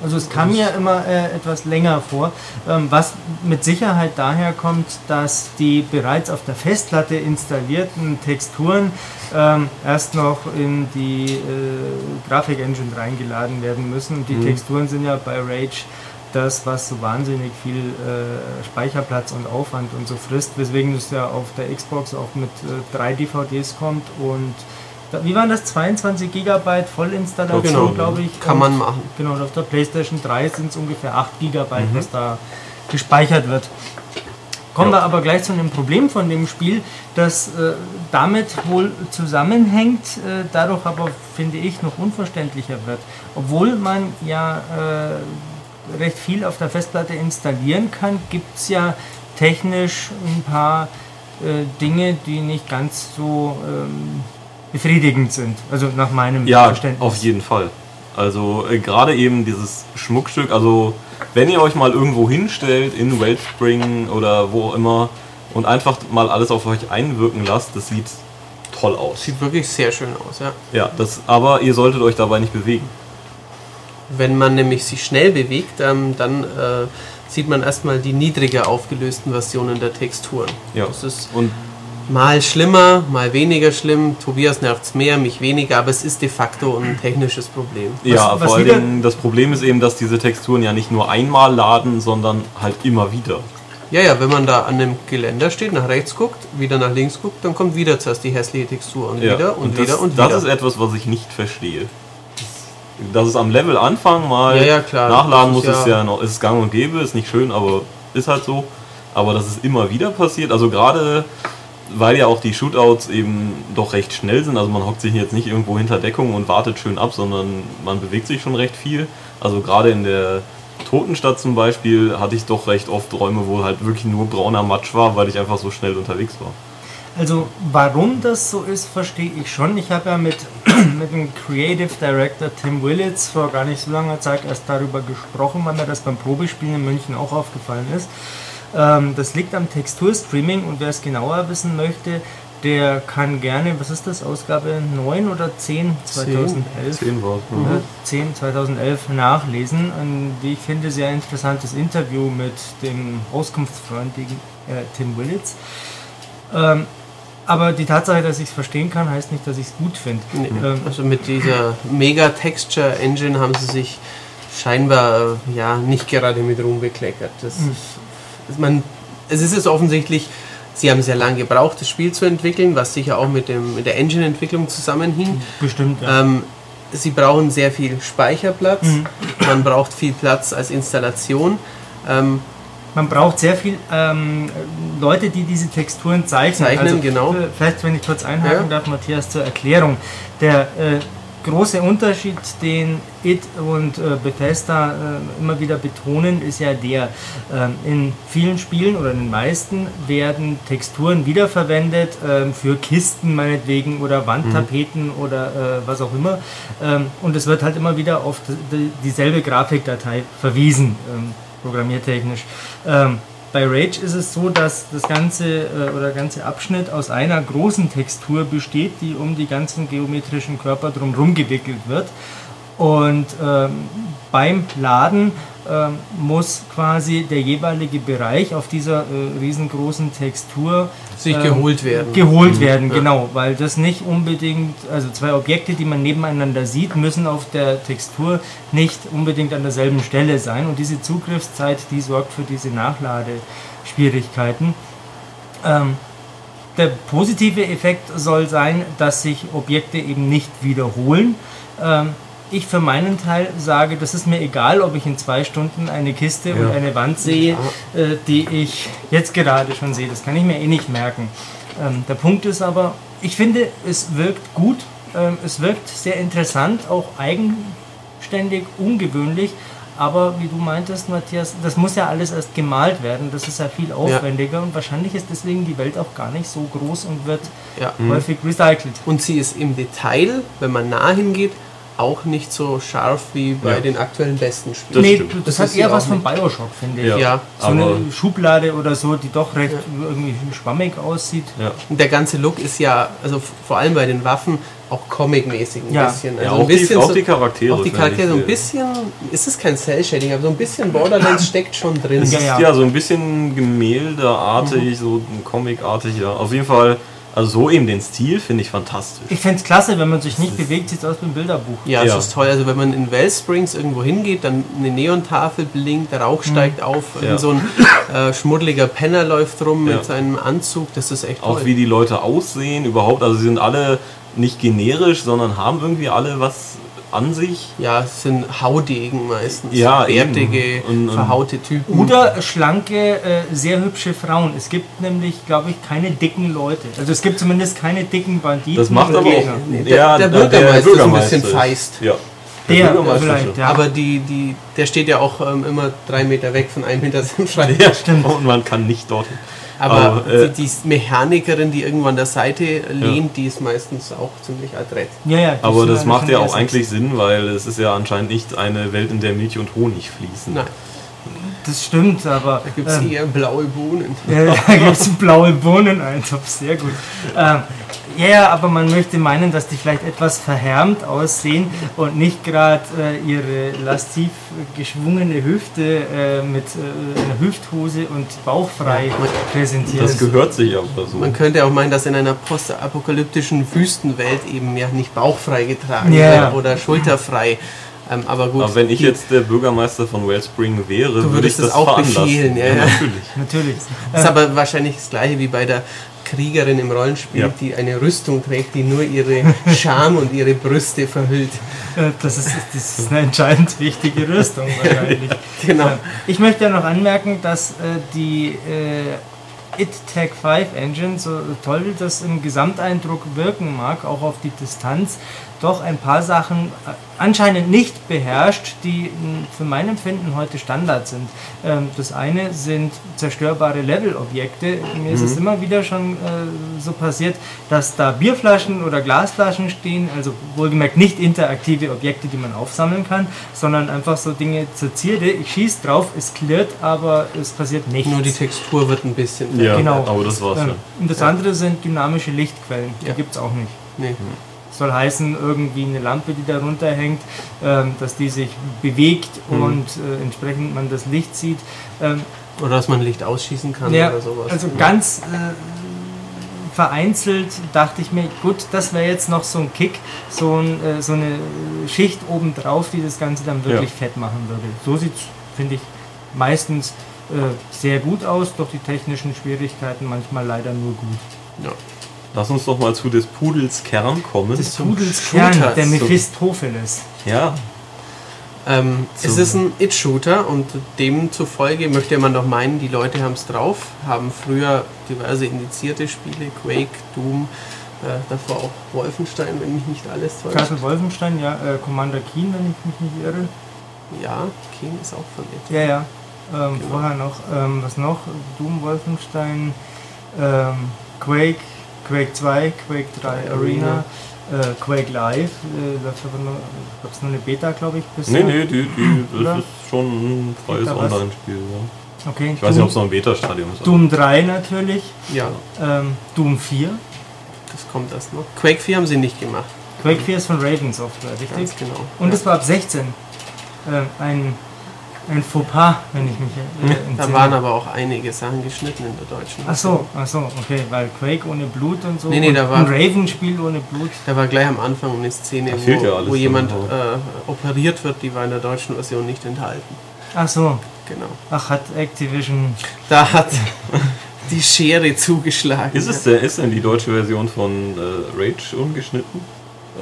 Also es kam mir immer äh, etwas länger vor, ähm, was mit Sicherheit daher kommt, dass die bereits auf der Festplatte installierten Texturen ähm, erst noch in die äh, Grafik-Engine reingeladen werden müssen. Und die Mhm. Texturen sind ja bei Rage das, was so wahnsinnig viel äh, Speicherplatz und Aufwand und so frisst, weswegen es ja auf der Xbox auch mit äh, drei DVDs kommt und da, wie waren das? 22 Gigabyte Vollinstallation, Genau, glaube ich. Kann und, man machen. Genau, und auf der PlayStation 3 sind es ungefähr 8 Gigabyte, Mhm. was da gespeichert wird. Kommen Ja. wir aber gleich zu einem Problem von dem Spiel, das äh, damit wohl zusammenhängt, äh, dadurch aber, finde ich, noch unverständlicher wird. Obwohl man ja äh, recht viel auf der Festplatte installieren kann, gibt es ja technisch ein paar äh, Dinge, die nicht ganz so ähm, befriedigend sind. Also nach meinem Ja, Verständnis. auf jeden Fall. Also äh, gerade eben dieses Schmuckstück, also wenn ihr euch mal irgendwo hinstellt, in Wellspring oder wo auch immer, und einfach mal alles auf euch einwirken lasst, das sieht toll aus. Sieht wirklich sehr schön aus, ja. Ja, das, aber ihr solltet euch dabei nicht bewegen. Wenn man nämlich sich schnell bewegt, ähm, dann äh, sieht man erstmal die niedriger aufgelösten Versionen der Texturen. Ja. Das ist Und mal schlimmer, mal weniger schlimm. Tobias nervt mehr, mich weniger, aber es ist de facto ein technisches Problem. ja, was vor allen wieder- Dingen, das Problem ist eben, dass diese Texturen ja nicht nur einmal laden, sondern halt immer wieder. Ja, ja, wenn man da an einem Geländer steht, nach rechts guckt, wieder nach links guckt, dann kommt wieder zuerst die hässliche Textur und Ja, wieder und, das, wieder und das wieder. ist etwas, was ich nicht verstehe. Dass es am Level Anfang mal Ja, ja, klar. nachladen muss, ist ist ja- ja noch, ist gang und gäbe, ist nicht schön, aber ist halt so. Aber dass es immer wieder passiert, also gerade weil ja auch die Shootouts eben doch recht schnell sind, also man hockt sich jetzt nicht irgendwo hinter Deckung und wartet schön ab, sondern man bewegt sich schon recht viel. Also gerade in der Totenstadt zum Beispiel hatte ich doch recht oft Räume, wo halt wirklich nur brauner Matsch war, weil ich einfach so schnell unterwegs war. Also warum das so ist, verstehe ich schon. Ich habe ja mit, mit dem Creative Director Tim Willits vor gar nicht so langer Zeit erst darüber gesprochen, weil mir das beim Probespielen in München auch aufgefallen ist. Ähm, das liegt am Texturstreaming und wer es genauer wissen möchte, der kann gerne, was ist das, Ausgabe 9 oder 10 2011? 10 war es, Mhm. 10 2011 nachlesen. Ein, wie ich finde, sehr interessantes Interview mit dem auskunftsfreundlichen äh, Tim Willits. Ähm, aber die Tatsache, dass ich es verstehen kann, heißt nicht, dass ich es gut finde. Nee, Ähm, also mit dieser Mega Texture Engine haben sie sich scheinbar äh, ja nicht gerade mit Ruhm bekleckert. Das Mhm. ist, ist man, es ist es offensichtlich, sie haben sehr lange gebraucht, das Spiel zu entwickeln, was sicher auch mit, dem, mit der Engine-Entwicklung zusammenhing. Bestimmt, ja. Ähm, sie brauchen sehr viel Speicherplatz, Mhm. man braucht viel Platz als Installation. Ähm, Man braucht sehr viel ähm, Leute, die diese Texturen zeichnen. Zeichnen, genau. äh, Vielleicht, wenn ich kurz einhaken Ja. darf, Matthias, zur Erklärung. Der äh, große Unterschied, den IT und äh, Bethesda äh, immer wieder betonen, ist ja der, ähm, in vielen Spielen oder in den meisten werden Texturen wiederverwendet ähm, für Kisten meinetwegen oder Wandtapeten oder äh, was auch immer. Ähm, und es wird halt immer wieder auf die, dieselbe Grafikdatei verwiesen, ähm, programmiertechnisch. Ähm, bei Rage ist es so, dass das ganze äh, oder der ganze Abschnitt aus einer großen Textur besteht, die um die ganzen geometrischen Körper drumherum gewickelt wird. Und ähm, beim Laden ähm, muss quasi der jeweilige Bereich auf dieser äh, riesengroßen Textur sich ähm, geholt werden. Geholt werden, Ja. genau, weil das nicht unbedingt, also zwei Objekte, die man nebeneinander sieht, müssen auf der Textur nicht unbedingt an derselben Stelle sein und diese Zugriffszeit, die sorgt für diese Nachladeschwierigkeiten. Ähm, der positive Effekt soll sein, dass sich Objekte eben nicht wiederholen. Ich für meinen Teil sage, das ist mir egal, ob ich in zwei Stunden eine Kiste und Ja. eine Wand sehe, äh, die ich jetzt gerade schon sehe. Das kann ich mir eh nicht merken. Ähm, der Punkt ist aber, ich finde, es wirkt gut, ähm, es wirkt sehr interessant, auch eigenständig, ungewöhnlich. Aber wie du meintest, Matthias, das muss ja alles erst gemalt werden. Das ist ja viel aufwendiger und wahrscheinlich ist deswegen die Welt auch gar nicht so groß und wird Ja. häufig recycelt. Und sie ist im Detail, wenn man nah hingeht, auch nicht so scharf wie bei Ja. den aktuellen besten Das Spielen. nee, stimmt. das, Das hat eher was auch von. Bioshock, finde ich. Ja. Ja, So Aber- eine Schublade oder so, die doch recht irgendwie schwammig aussieht. Ja. Und der ganze Look ist ja, also vor allem bei den Waffen, auch comic-mäßig ein Ja. bisschen. Ja, Also auch, ein bisschen die, auch so, die Charaktere. auch die Charaktere, so ein bisschen, ist es kein Cell-Shading, aber so ein bisschen Borderlands steckt schon drin. Ja, ist ja. ja so ein bisschen gemäldeartig, so ein Comicartig, ja. Auf jeden Fall, also so eben den Stil finde ich fantastisch. Ich finde es klasse, wenn man sich nicht bewegt, sieht es aus wie ein Bilderbuch. Ja, Ja. das ist toll. Also wenn man in Wellsprings irgendwo hingeht, dann eine Neontafel blinkt, der Rauch steigt auf, Mhm. Ja. irgend so ein äh, schmuddeliger Penner läuft rum Ja. mit seinem Anzug, das ist echt toll. Auch wie die Leute aussehen, überhaupt. Also sie sind alle nicht generisch, sondern haben irgendwie alle was an sich. ja, es sind Haudegen meistens. Ja, Bärtige, eben. Und- und- verhaute Typen. Oder schlanke, äh, sehr hübsche Frauen. Es gibt nämlich, glaube ich, keine dicken Leute. Also es gibt zumindest keine dicken Banditen. Das macht aber Gegner. auch. Nee, der- der Bürgermeister ist ein bisschen feist. Ja. Der, Bürgermeister vielleicht, ja. Aber die, die, der steht ja auch ähm, immer drei Meter weg von einem hinter seinem Schreibtisch. Ja, stimmt. Und man kann nicht dorthin. Aber, Aber, äh, die, die Mechanikerin, die irgendwo an der Seite lehnt, die ist meistens auch ziemlich adrett. ja, ja, Aber das macht ja auch eigentlich Sinn, weil es ist ja anscheinend nicht eine Welt, in der Milch und Honig fließen. Nein, Das stimmt, aber da gibt es ähm, eher blaue Bohnen. ja, da gibt es blaue Bohnen-Eintopf, sehr gut. Ähm, ja, ja, aber man möchte meinen, dass die vielleicht etwas verhärmt aussehen und nicht gerade äh, ihre lastiv geschwungene Hüfte äh, mit äh, einer Hüfthose und bauchfrei präsentieren. Das gehört sich aber so. Man könnte auch meinen, dass in einer postapokalyptischen Wüstenwelt eben ja nicht bauchfrei getragen Ja. wird oder schulterfrei. Ähm, aber gut, Aber wenn ich jetzt der Bürgermeister von Wellspring wäre, würde ich das das auch befehlen, ja, ja. natürlich. Natürlich. Das ist aber wahrscheinlich das gleiche wie bei der Kriegerin im Rollenspiel, Ja. die eine Rüstung trägt, die nur ihre Scham und ihre Brüste verhüllt. Äh, Das ist, das ist eine entscheidend wichtige Rüstung wahrscheinlich. Genau. Ja. Ich möchte ja noch anmerken, dass äh, die äh, It Tech 5 Engine, so toll das im Gesamteindruck wirken mag, auch auf die Distanz, doch ein paar Sachen äh, anscheinend nicht beherrscht, die für mein Empfinden heute Standard sind. Ähm, das eine sind zerstörbare Levelobjekte. Mir ist es immer wieder schon äh, so passiert, dass da Bierflaschen oder Glasflaschen stehen, also wohlgemerkt nicht interaktive Objekte, die man aufsammeln kann, sondern einfach so Dinge zur Zierde. Ich schieße drauf, es klirrt, aber es passiert nichts. Nur die Textur wird ein bisschen. Ja, Genau. aber das war's Ähm, schon. Und das andere sind dynamische Lichtquellen. Die Ja. gibt es auch nicht. Nee. Soll heißen, irgendwie eine Lampe, die da runterhängt, ähm, dass die sich bewegt Mhm. und äh, entsprechend man das Licht sieht. Ähm, Oder dass man Licht ausschießen kann ja, oder sowas. also ganz äh, vereinzelt dachte ich mir, gut, das wäre jetzt noch so ein Kick, so, ein, äh, so eine Schicht obendrauf, die das Ganze dann wirklich fett machen würde. So sieht es, finde ich, meistens äh, sehr gut aus, doch die technischen Schwierigkeiten manchmal leider nur gut. ja. Lass uns doch mal zu des Pudels Kern kommen. des Pudels Shooter, Kern, der Mephistopheles. ja, Ähm, es ist ein It-Shooter und demzufolge möchte man doch meinen, die Leute haben es drauf, haben früher diverse indizierte Spiele, Quake, Doom, äh, davor auch Wolfenstein, wenn mich nicht alles täuscht. Castle Wolfenstein, ja, äh, Commander Keen, wenn ich mich nicht irre. Ja, King ist auch von It. Ja, ja. Ähm, Genau. Vorher noch, ähm, was noch? Doom, Wolfenstein, ähm, Quake, Quake 2, Quake 3 Arena, äh, Quake Live, äh, läuft aber nur, gab es nur eine Beta, glaube ich, bisher. nee, nee, die, die, Oder? das ist schon ein freies? Online-Spiel. Ja. Okay, Ich weiß nicht, ob es noch ein Beta-Stadium ist. Doom 3 natürlich, Ja, ähm, Doom 4. das kommt erst noch. Quake 4 haben sie nicht gemacht, Quake 4 ist von Raven Software, richtig? ganz genau. Und ja. es war ab 16. Äh, ein, ein Fauxpas, wenn ich mich äh, Da waren aber auch einige Sachen geschnitten in der deutschen. Ach so, ach so, okay, weil Quake ohne Blut und so. Nee, nee, und da war- ein Raven-Spiel ohne Blut. Da war gleich am Anfang eine Szene, fehlt ja wo, wo jemand äh, operiert wird, die war in der deutschen Version nicht enthalten. Ach so, Genau. ach hat Activision. Da hat die Schere zugeschlagen. Ist, es denn, ist denn die deutsche Version von äh, Rage ungeschnitten?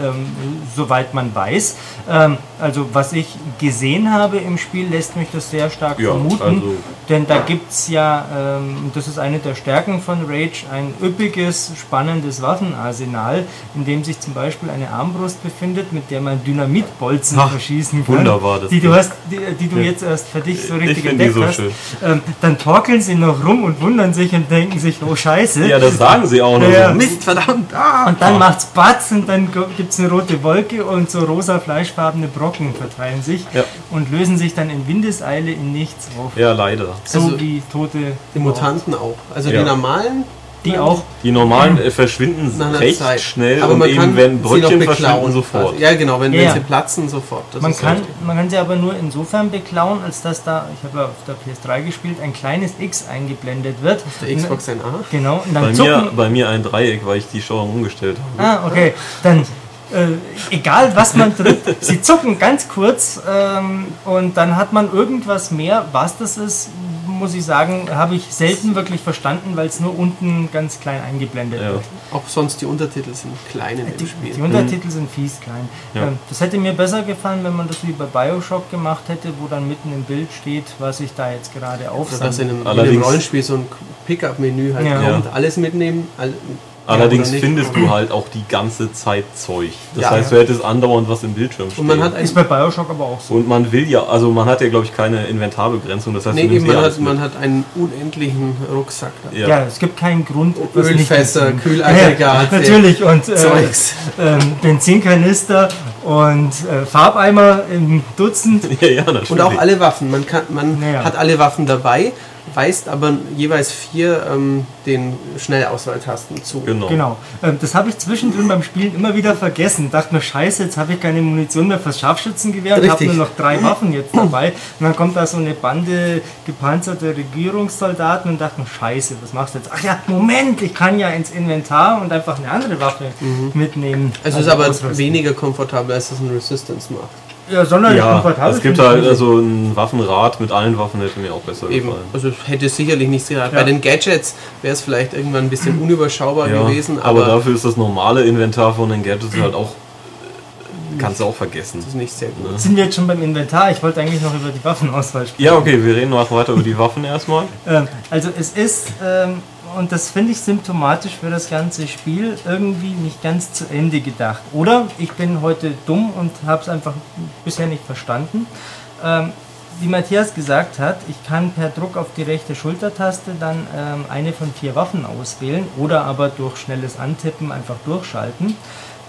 Ähm, soweit man weiß. Ähm, also was ich gesehen habe im Spiel, lässt mich das sehr stark Ja, vermuten. also- denn da gibt es ja, ähm, und das ist eine der Stärken von Rage, ein üppiges, spannendes Waffenarsenal, in dem sich zum Beispiel eine Armbrust befindet, mit der man Dynamitbolzen Ach, verschießen kann. wunderbar, das Die du, hast, die, die du Ja. jetzt erst für dich so Ich richtig die entdeckt so hast. schön. Ähm, dann torkeln sie noch rum und wundern sich und denken sich, oh Scheiße. Ja, das sagen sie auch noch. Ja. so. Mist, verdammt! Ah! Und dann macht's Batz und dann gibt es eine rote Wolke und so rosa fleischfarbene Brocken verteilen sich Ja. und lösen sich dann in Windeseile in nichts auf. Ja, leider. So Also wie tote Die Mutanten auch. Also Ja. die normalen, Die auch. Die normalen äh, verschwinden recht Zeit. schnell Aber und man eben, wenn Brötchen verschwinden, sofort. Also, ja, genau, wenn, Ja, wenn sie platzen, sofort. Das Man ist kann, richtig. man kann sie aber nur insofern beklauen, als dass da, ich habe ja auf der PS3 gespielt, ein kleines X eingeblendet wird. Der Xbox ein A. Genau, und dann Bei zucken, mir, bei mir ein Dreieck, weil ich die Steuerung umgestellt habe. Ah, okay. Dann, äh, egal was man drückt, sie zucken ganz kurz ähm, und dann hat man irgendwas mehr. Was das ist, muss ich sagen, habe ich selten wirklich verstanden, weil es nur unten ganz klein eingeblendet Ja. wird. Auch sonst die Untertitel sind klein in dem Die, Spiel. die Untertitel sind fies klein. Ja. Ähm, das hätte mir besser gefallen, wenn man das wie bei Bioshock gemacht hätte, wo dann mitten im Bild steht, was ich da jetzt gerade Oder dass in einem, in einem Allerdings- Rollenspiel so ein Pickup-Menü halt Ja. kommt, alles mitnehmen. All, Allerdings nicht. findest du halt auch die ganze Zeit Zeug. Das Ja. heißt, du hättest andauernd was im Bildschirm stehen. Und man hat Ist bei Bioshock aber auch so. und man will ja, also man hat ja glaube ich keine Inventarbegrenzung. Das heißt, nee, eben, eh man, hat, man hat einen unendlichen Rucksack. Ja. Ja. es gibt keinen Grund, Ölfässer. Kühlaggregate, Ja, natürlich. Und äh, ähm, Benzinkanister und äh, Farbeimer im Dutzend. ja, ja, natürlich. Und auch alle Waffen. Man, kann, man hat alle Waffen dabei, weist aber jeweils vier ähm, den Schnellauswahltasten zu. Genau. Genau. Ähm, das habe ich zwischendrin beim Spielen immer wieder vergessen. Dachte mir, scheiße, jetzt habe ich keine Munition mehr fürs Scharfschützengewehr und habe nur noch drei Waffen jetzt dabei. Und dann kommt da so eine Bande gepanzerte Regierungssoldaten und dachte mir, scheiße, was machst du jetzt? Ach ja, Moment, ich kann ja ins Inventar und einfach eine andere Waffe mitnehmen. Also ist aber weniger komfortabel, als das ein Resistance macht. Ja, sonderlich Ja, komfortabel. es gibt halt also ein Waffenrad mit allen Waffen hätte mir auch besser Eben, gefallen. also hätte sicherlich nichts geraten. Ja. Bei den Gadgets wäre es vielleicht irgendwann ein bisschen unüberschaubar Ja, gewesen, aber, aber, dafür ist das normale Inventar von den Gadgets halt auch kannst du auch vergessen. das ist nicht sehr gut. Ne? Sind wir jetzt schon beim Inventar? Ich wollte eigentlich noch über die Waffenauswahl sprechen. Ja, okay, wir reden noch weiter über die Waffen erstmal. Ähm, also es ist, ähm, und das finde ich symptomatisch für das ganze Spiel, irgendwie nicht ganz zu Ende gedacht. Oder ich bin heute dumm und habe es einfach bisher nicht verstanden. Ähm, wie Matthias gesagt hat, ich kann per Druck auf die rechte Schultertaste dann ähm, eine von vier Waffen auswählen oder aber durch schnelles Antippen einfach durchschalten.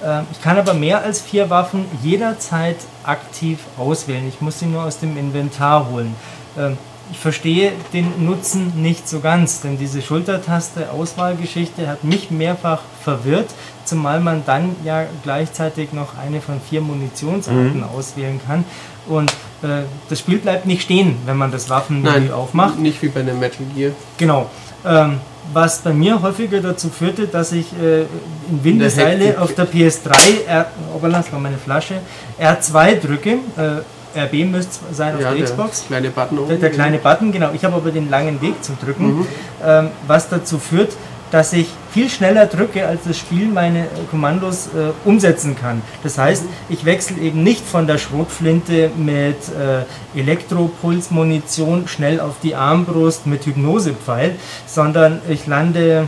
Ähm, ich kann aber mehr als vier Waffen jederzeit aktiv auswählen. Ich muss sie nur aus dem Inventar holen. Ähm, ich verstehe den Nutzen nicht so ganz, denn diese Schultertaste-Auswahlgeschichte hat mich mehrfach verwirrt, zumal man dann ja gleichzeitig noch eine von vier Munitionsarten auswählen kann. Und äh, das Spiel bleibt nicht stehen, wenn man das Waffenmenü aufmacht. nicht wie bei einem Metal Gear. Genau. Ähm, was bei mir häufiger dazu führte, dass ich äh, in Windeseile auf der PS3, R, oh, das war meine Flasche, R2 drücke. Äh, RB müsste es sein auf Ja, der der Xbox. kleine Button oben. Der, der kleine Button, genau. Ich habe aber den langen Weg zum Drücken, ähm, was dazu führt, dass ich viel schneller drücke, als das Spiel meine äh, Kommandos äh, umsetzen kann. Das heißt, ich wechsle eben nicht von der Schrotflinte mit äh, Elektropulsmunition schnell auf die Armbrust mit Hypnosepfeil, sondern ich lande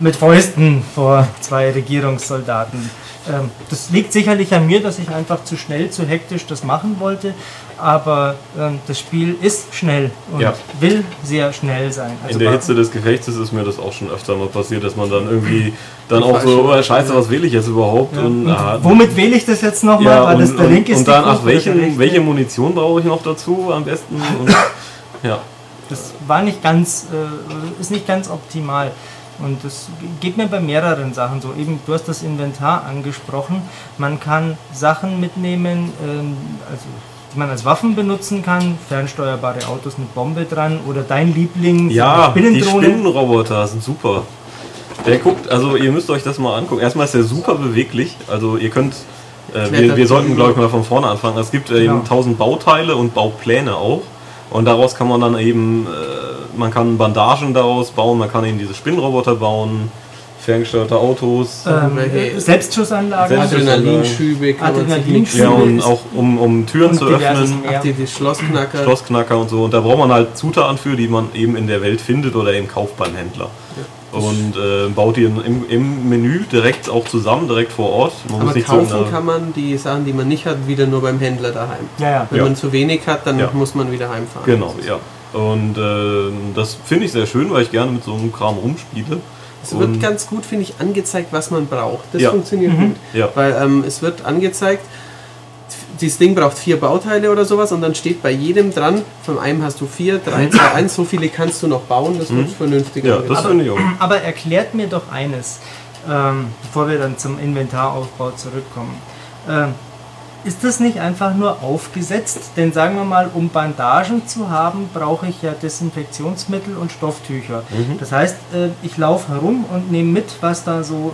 mit Fäusten vor zwei Regierungssoldaten. Ähm, das liegt sicherlich an mir, dass ich einfach zu schnell, zu hektisch das machen wollte, aber ähm, das Spiel ist schnell und Ja. will sehr schnell sein. Also In der Hitze des Gefechtes ist mir das auch schon öfter mal passiert, dass man dann irgendwie dann auch so, oh, scheiße, was will ich jetzt überhaupt? Ja. Und, Und ah, womit wähle ich das jetzt nochmal? ja, War das und, der und, linke und dann, ach, rechte? welche Munition brauche ich noch dazu am besten? Und, ja. Das war nicht ganz, äh, ist nicht ganz optimal. Und das geht mir bei mehreren Sachen so. Eben, du hast das Inventar angesprochen. Man kann Sachen mitnehmen, ähm, also, die man als Waffen benutzen kann. Fernsteuerbare Autos mit Bombe dran oder dein Liebling, Ja, eine die. Spinnenroboter sind super. Der guckt, also ihr müsst euch das mal angucken. Erstmal ist der super beweglich. Also ihr könnt, äh, wir, wir sollten glaube ich mal von vorne anfangen. Es gibt äh, eben Genau. tausend Bauteile und Baupläne auch. Und daraus kann man dann eben, äh, man kann Bandagen daraus bauen, man kann eben diese Spinnenroboter bauen, ferngesteuerte Autos. ähm, Welche- Selbstschussanlagen Selbst- Adrenalinschübe Adrenalinschübe. ja, und auch um, um Türen und zu öffnen. mehr. Ach, die, die Schlossknacker. Schlossknacker und so. Und da braucht man halt Zutaten für, die man eben in der Welt findet oder im kauft beim Händler. Und äh, baut die im, im Menü direkt auch zusammen, direkt vor Ort. Man aber nicht so kaufen der- kann man die Sachen, die man nicht hat, wieder nur beim Händler daheim. Ja, ja. Wenn Ja. man zu wenig hat, dann Ja. muss man wieder heimfahren. Genau, ja. Und äh, das finde ich sehr schön, weil ich gerne mit so einem Kram rumspiele. Es wird Und- ganz gut, finde ich, angezeigt, was man braucht. Das Ja. funktioniert Mhm. gut. Ja. Weil ähm, es wird angezeigt, dieses Ding braucht vier Bauteile oder sowas und dann steht bei jedem dran, von einem hast du vier, drei, zwei, eins, so viele kannst du noch bauen, das wird vernünftig Mhm. Ja, angezeigt. das ich auch. Aber erklärt mir doch eines, ähm, bevor wir dann zum Inventaraufbau zurückkommen. Ähm, ist das nicht einfach nur aufgesetzt? Denn sagen wir mal, um Bandagen zu haben, brauche ich ja Desinfektionsmittel und Stofftücher. Das heißt, äh, ich laufe herum und nehme mit, was da so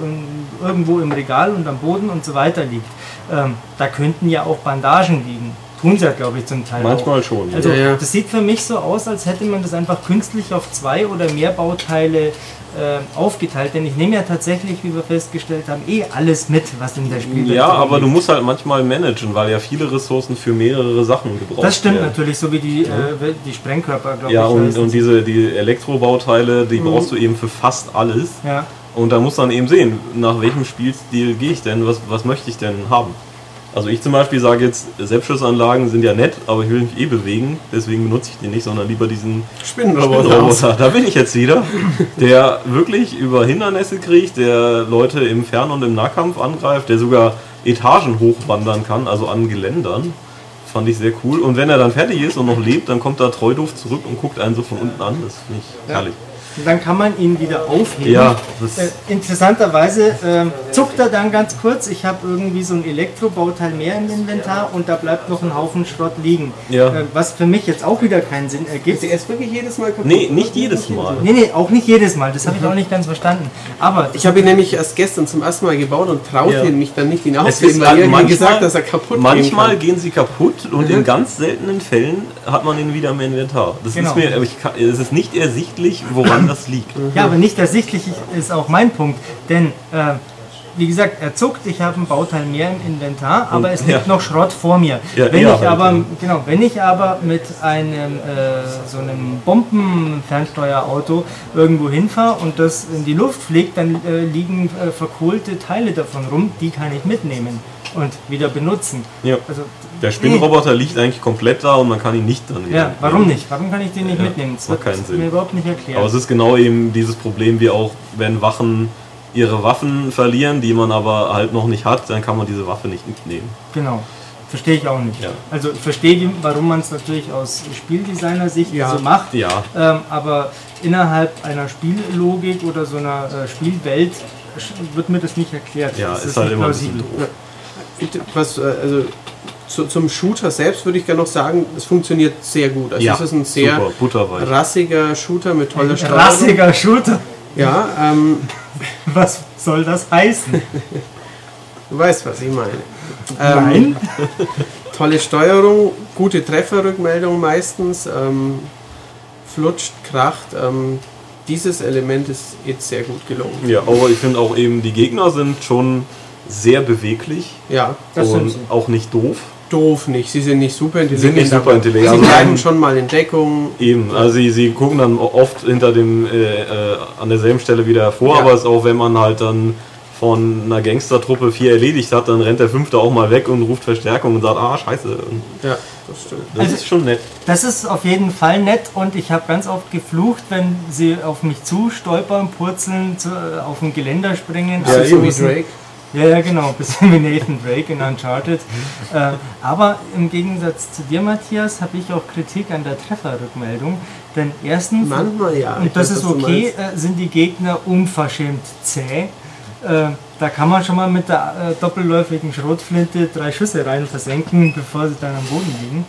irgendwo im Regal und am Boden und so weiter liegt. Ähm, da könnten ja auch Bandagen liegen. Tun sie ja, glaube ich, zum Teil auch. Manchmal schon. Also Ja, ja. das sieht für mich so aus, als hätte man das einfach künstlich auf zwei oder mehr Bauteile äh, aufgeteilt. Denn ich nehme ja tatsächlich, wie wir festgestellt haben, eh alles mit, was in der Spielwelt ja, aber du liegt. musst halt manchmal managen, weil ja viele Ressourcen für mehrere Sachen gebraucht Das stimmt werden. natürlich, so wie die, äh, die Sprengkörper, glaube Ja, ich. und, heißen und sie. diese die Elektrobauteile, die brauchst du eben für fast alles. ja. Und da muss man eben sehen, nach welchem Spielstil gehe ich denn, was, was möchte ich denn haben. Also ich zum Beispiel sage jetzt, Selbstschussanlagen sind ja nett, aber ich will mich eh bewegen, deswegen benutze ich die nicht, sondern lieber diesen Spinnenroboter. Roboter. Da bin ich jetzt wieder, der wirklich über Hindernisse kriegt, der Leute im Fern- und im Nahkampf angreift, der sogar Etagen hochwandern kann, also an Geländern. Fand ich sehr cool. Und wenn er dann fertig ist und noch lebt, dann kommt er treuduft zurück und guckt einen so von unten an. Das finde ich herrlich. Dann kann man ihn wieder aufheben. Ja, das- äh, interessanterweise ähm, zuckt er dann ganz kurz. Ich habe irgendwie so ein Elektrobauteil mehr im Inventar und da bleibt noch ein Haufen Schrott liegen. Ja. Äh, was für mich jetzt auch wieder keinen Sinn ergibt. Er ist wirklich jedes Mal kaputt. Nee, nicht jedes Mal. Nee, nee, auch nicht jedes Mal. Das habe ich auch nicht ganz verstanden. Aber Ich habe ihn nämlich erst gestern zum ersten Mal gebaut und traute Ja. mich dann nicht, ihn Es aufzuheben, weil irgendwie manchmal, gesagt, dass er kaputt manchmal gehen gehen sie kaputt und Mhm. in ganz seltenen Fällen hat man ihn wieder im Inventar. Das Genau. ist mir, ich kann, es ist nicht ersichtlich, woran das liegt. Ja, aber nicht ersichtlich ist auch mein Punkt. Denn, äh, wie gesagt, er zuckt, ich habe ein Bauteil mehr im Inventar, aber Und- es liegt ja. noch Schrott vor mir. Ja, wenn, ich halt, aber, ja. genau, wenn ich aber mit einem äh, so einem Bombenfernsteuerauto irgendwo hinfahre und das in die Luft fliegt, dann äh, liegen äh, verkohlte Teile davon rum, die kann ich mitnehmen und wieder benutzen. Ja. Also, Der Spinnroboter liegt eigentlich komplett da und man kann ihn nicht dann ja, warum nicht? Warum kann ich den nicht Ja, mitnehmen? Das wird keinen Sinn. mir überhaupt nicht erklärt. Aber es ist genau eben dieses Problem, wie auch, wenn Wachen ihre Waffen verlieren, die man aber halt noch nicht hat, dann kann man diese Waffe nicht mitnehmen. Genau. Verstehe ich auch nicht. Ja. Also ich verstehe, warum man es natürlich aus Spieldesigner-Sicht Ja. so macht, Ja, ähm, aber innerhalb einer Spiellogik oder so einer äh, Spielwelt wird mir das nicht erklärt. ja, das ist halt nicht immer ein bisschen plausibel. doof. Was, äh, also zu, zum Shooter selbst würde ich gerne noch sagen, es funktioniert sehr gut. Also es ist ein sehr super, rassiger Shooter mit toller Ein Steuerung. rassiger Shooter. Ja, ähm, Was soll das heißen? du weißt, was ich meine. Ähm, Nein? Tolle Steuerung, gute Trefferrückmeldung meistens, ähm, flutscht, kracht. Ähm, dieses Element ist jetzt sehr gut gelungen. Ja, aber ich finde auch eben, die Gegner sind schon sehr beweglich Ja, Das sind und sie. auch nicht doof. Doof nicht. Sie sind nicht super intelligent. sind nicht super aber intelligent. Sie Also bleiben haben- schon mal in Deckung. Eben, also sie, sie gucken dann oft hinter dem, äh, äh, an derselben Stelle wieder hervor, Ja. aber es ist auch, wenn man halt dann von einer Gangstertruppe vier erledigt hat, dann rennt der Fünfte auch mal weg und ruft Verstärkung und sagt, ah, scheiße. Ja, das stimmt. das Also- ist schon nett. Das ist auf jeden Fall nett und ich habe ganz oft geflucht, wenn sie auf mich zu stolpern, purzeln, zu, äh, auf ein Geländer springen. Ja, so wie. Drake. Ja, ja, genau, bisschen wie Nathan Drake in Uncharted. äh, aber im Gegensatz zu dir, Matthias, habe ich auch Kritik an der Trefferrückmeldung. Denn erstens, Manchmal ja. und das weiß, ist okay, äh, sind die Gegner unverschämt zäh. Äh, da kann man schon mal mit der äh, doppelläufigen Schrotflinte drei Schüsse rein versenken, bevor sie dann am Boden liegen.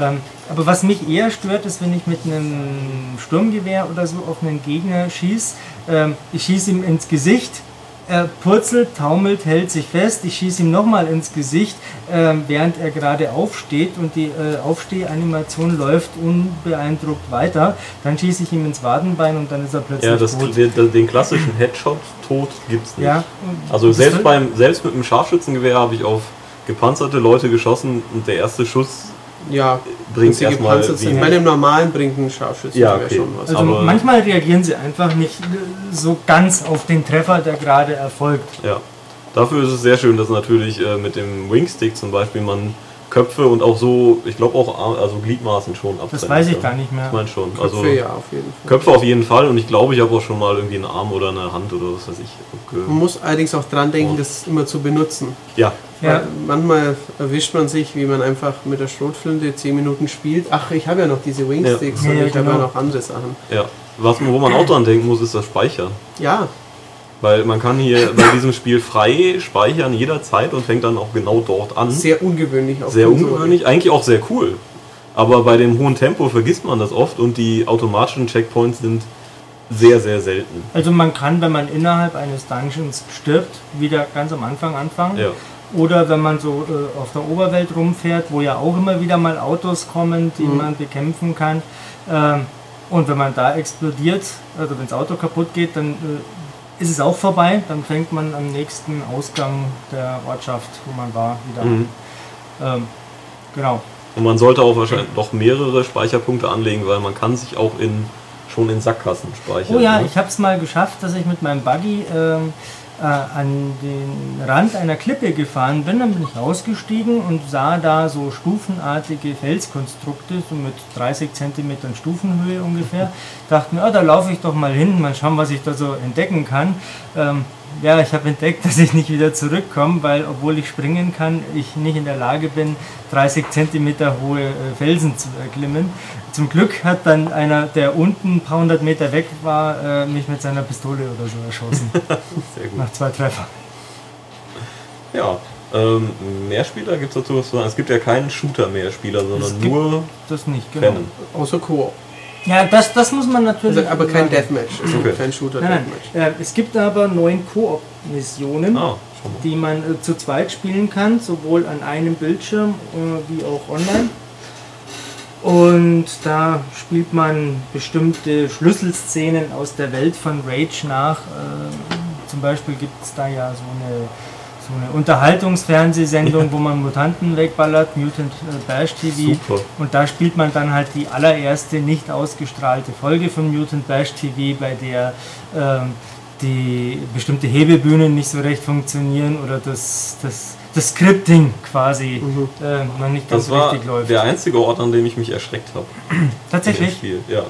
Ähm, aber was mich eher stört, ist, wenn ich mit einem Sturmgewehr oder so auf einen Gegner schieße. Ähm, ich schieße ihm ins Gesicht, er purzelt, taumelt, hält sich fest. Ich schieße ihm nochmal ins Gesicht, ähm, während er gerade aufsteht und die äh, Aufstehanimation läuft unbeeindruckt weiter. Dann schieße ich ihm ins Wadenbein und dann ist er plötzlich Ja, das, tot. den, den klassischen Headshot-Tod gibt's nicht. Ja, Also selbst, beim, selbst mit einem Scharfschützengewehr habe ich auf gepanzerte Leute geschossen und der erste Schuss Ja, bringt erstmal gepanzert sind. wenig. Bei einem normalen bringt ein Scharfschütze Ja, okay. schon was. Also aber- manchmal reagieren sie einfach nicht äh, so ganz auf den Treffer, der gerade erfolgt. Ja. Dafür ist es sehr schön, dass natürlich äh, mit dem Wingstick zum Beispiel man Köpfe und auch so, ich glaube auch also Gliedmaßen schon abtrennen Das weiß ich kann. gar nicht mehr. Ich meine schon. Köpfe, Also ja, auf jeden Fall. Köpfe auf jeden Fall und ich glaube, ich habe auch schon mal irgendwie einen Arm oder eine Hand oder was weiß ich. Man muss allerdings auch dran denken, Oh. das immer zu benutzen. Ja, Ja, manchmal erwischt man sich, wie man einfach mit der Schrotflinte 10 Minuten spielt. Ach, ich habe ja noch diese Wingsticks Ja. und Ja, ich habe genau. ja noch andere Sachen. ja. Was, wo man auch dran denken muss, ist das Speichern. Ja, Weil man kann hier bei diesem Spiel frei speichern jederzeit und fängt dann auch genau dort an. sehr ungewöhnlich. Auf Sehr ungewöhnlich, eigentlich auch sehr cool. Aber bei dem hohen Tempo vergisst man das oft und die automatischen Checkpoints sind sehr, sehr selten. also man kann, wenn man innerhalb eines Dungeons stirbt, wieder ganz am Anfang anfangen. Ja. Oder wenn man so äh, auf der Oberwelt rumfährt, wo ja auch immer wieder mal Autos kommen, die man bekämpfen kann. Ähm, und wenn man da explodiert, also wenn das Auto kaputt geht, dann äh, ist es auch vorbei. Dann fängt man am nächsten Ausgang der Ortschaft, wo man war, wieder an. Mhm. Ähm, genau. Und man sollte auch wahrscheinlich doch mehrere Speicherpunkte anlegen, weil man kann sich auch in, schon in Sackgassen speichern. Oh ja, ne? ich habe es mal geschafft, dass ich mit meinem Buggy ähm, äh, an den Rand einer Klippe gefahren bin. Dann bin ich rausgestiegen und sah da so stufenartige Felskonstrukte, so mit 30 Zentimetern Stufenhöhe ungefähr. Dachte mir, ah, da laufe ich doch mal hin, mal schauen, was ich da so entdecken kann. Ähm, ja, ich habe entdeckt, dass ich nicht wieder zurückkomme, weil obwohl ich springen kann, ich nicht in der Lage bin, 30 Zentimeter hohe äh, Felsen zu erklimmen. Zum Glück hat dann einer, der unten ein paar hundert Meter weg war, äh, mich mit seiner Pistole oder so erschossen. Sehr gut. Nach zwei Treffern. Ja, ähm, Mehrspieler gibt es dazu was zu sagen? Es gibt ja keinen Shooter-Mehrspieler, sondern Es gibt- nur Das nicht, genau. Rennen. Außer Koop. Ja, das, das muss man natürlich. Also, aber kein sagen. Deathmatch. Es Okay. gibt kein Shooter Nein, Deathmatch. nein. Äh, es gibt aber neun Koop-Missionen. Mal. die man äh, zu zweit spielen kann, sowohl an einem Bildschirm äh, wie auch online. Und da spielt man bestimmte Schlüsselszenen aus der Welt von Rage nach. Äh, zum Beispiel gibt es da ja so eine, so eine Unterhaltungsfernsehsendung, wo man Mutanten wegballert, Mutant äh, Bash TV. Super. Und da spielt man dann halt die allererste nicht ausgestrahlte Folge von Mutant Bash TV, bei der ähm, die bestimmte Hebebühnen nicht so recht funktionieren oder das, das, das Scripting quasi äh, noch nicht ganz Das war richtig läuft. der einzige Ort, an dem ich mich erschreckt habe. Tatsächlich? Spiel. Ja.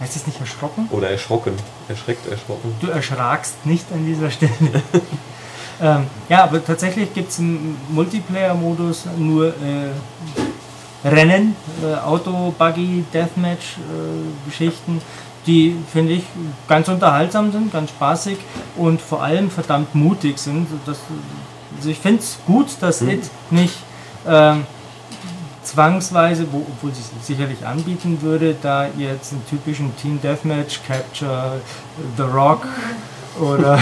Heißt es nicht erschrocken? Oder erschrocken. Erschreckt, erschrocken. Du erschrakst nicht an dieser Stelle. ähm, ja, aber tatsächlich gibt es im Multiplayer-Modus nur äh, Rennen, äh, Auto, Buggy, Deathmatch-Geschichten, die finde ich ganz unterhaltsam sind, ganz spaßig und vor allem verdammt mutig sind. Das, also ich finde es gut, dass Mhm. It nicht ähm, zwangsweise, wo, obwohl sie es sicherlich anbieten würde, da jetzt einen typischen Team Deathmatch, Capture The Rock oder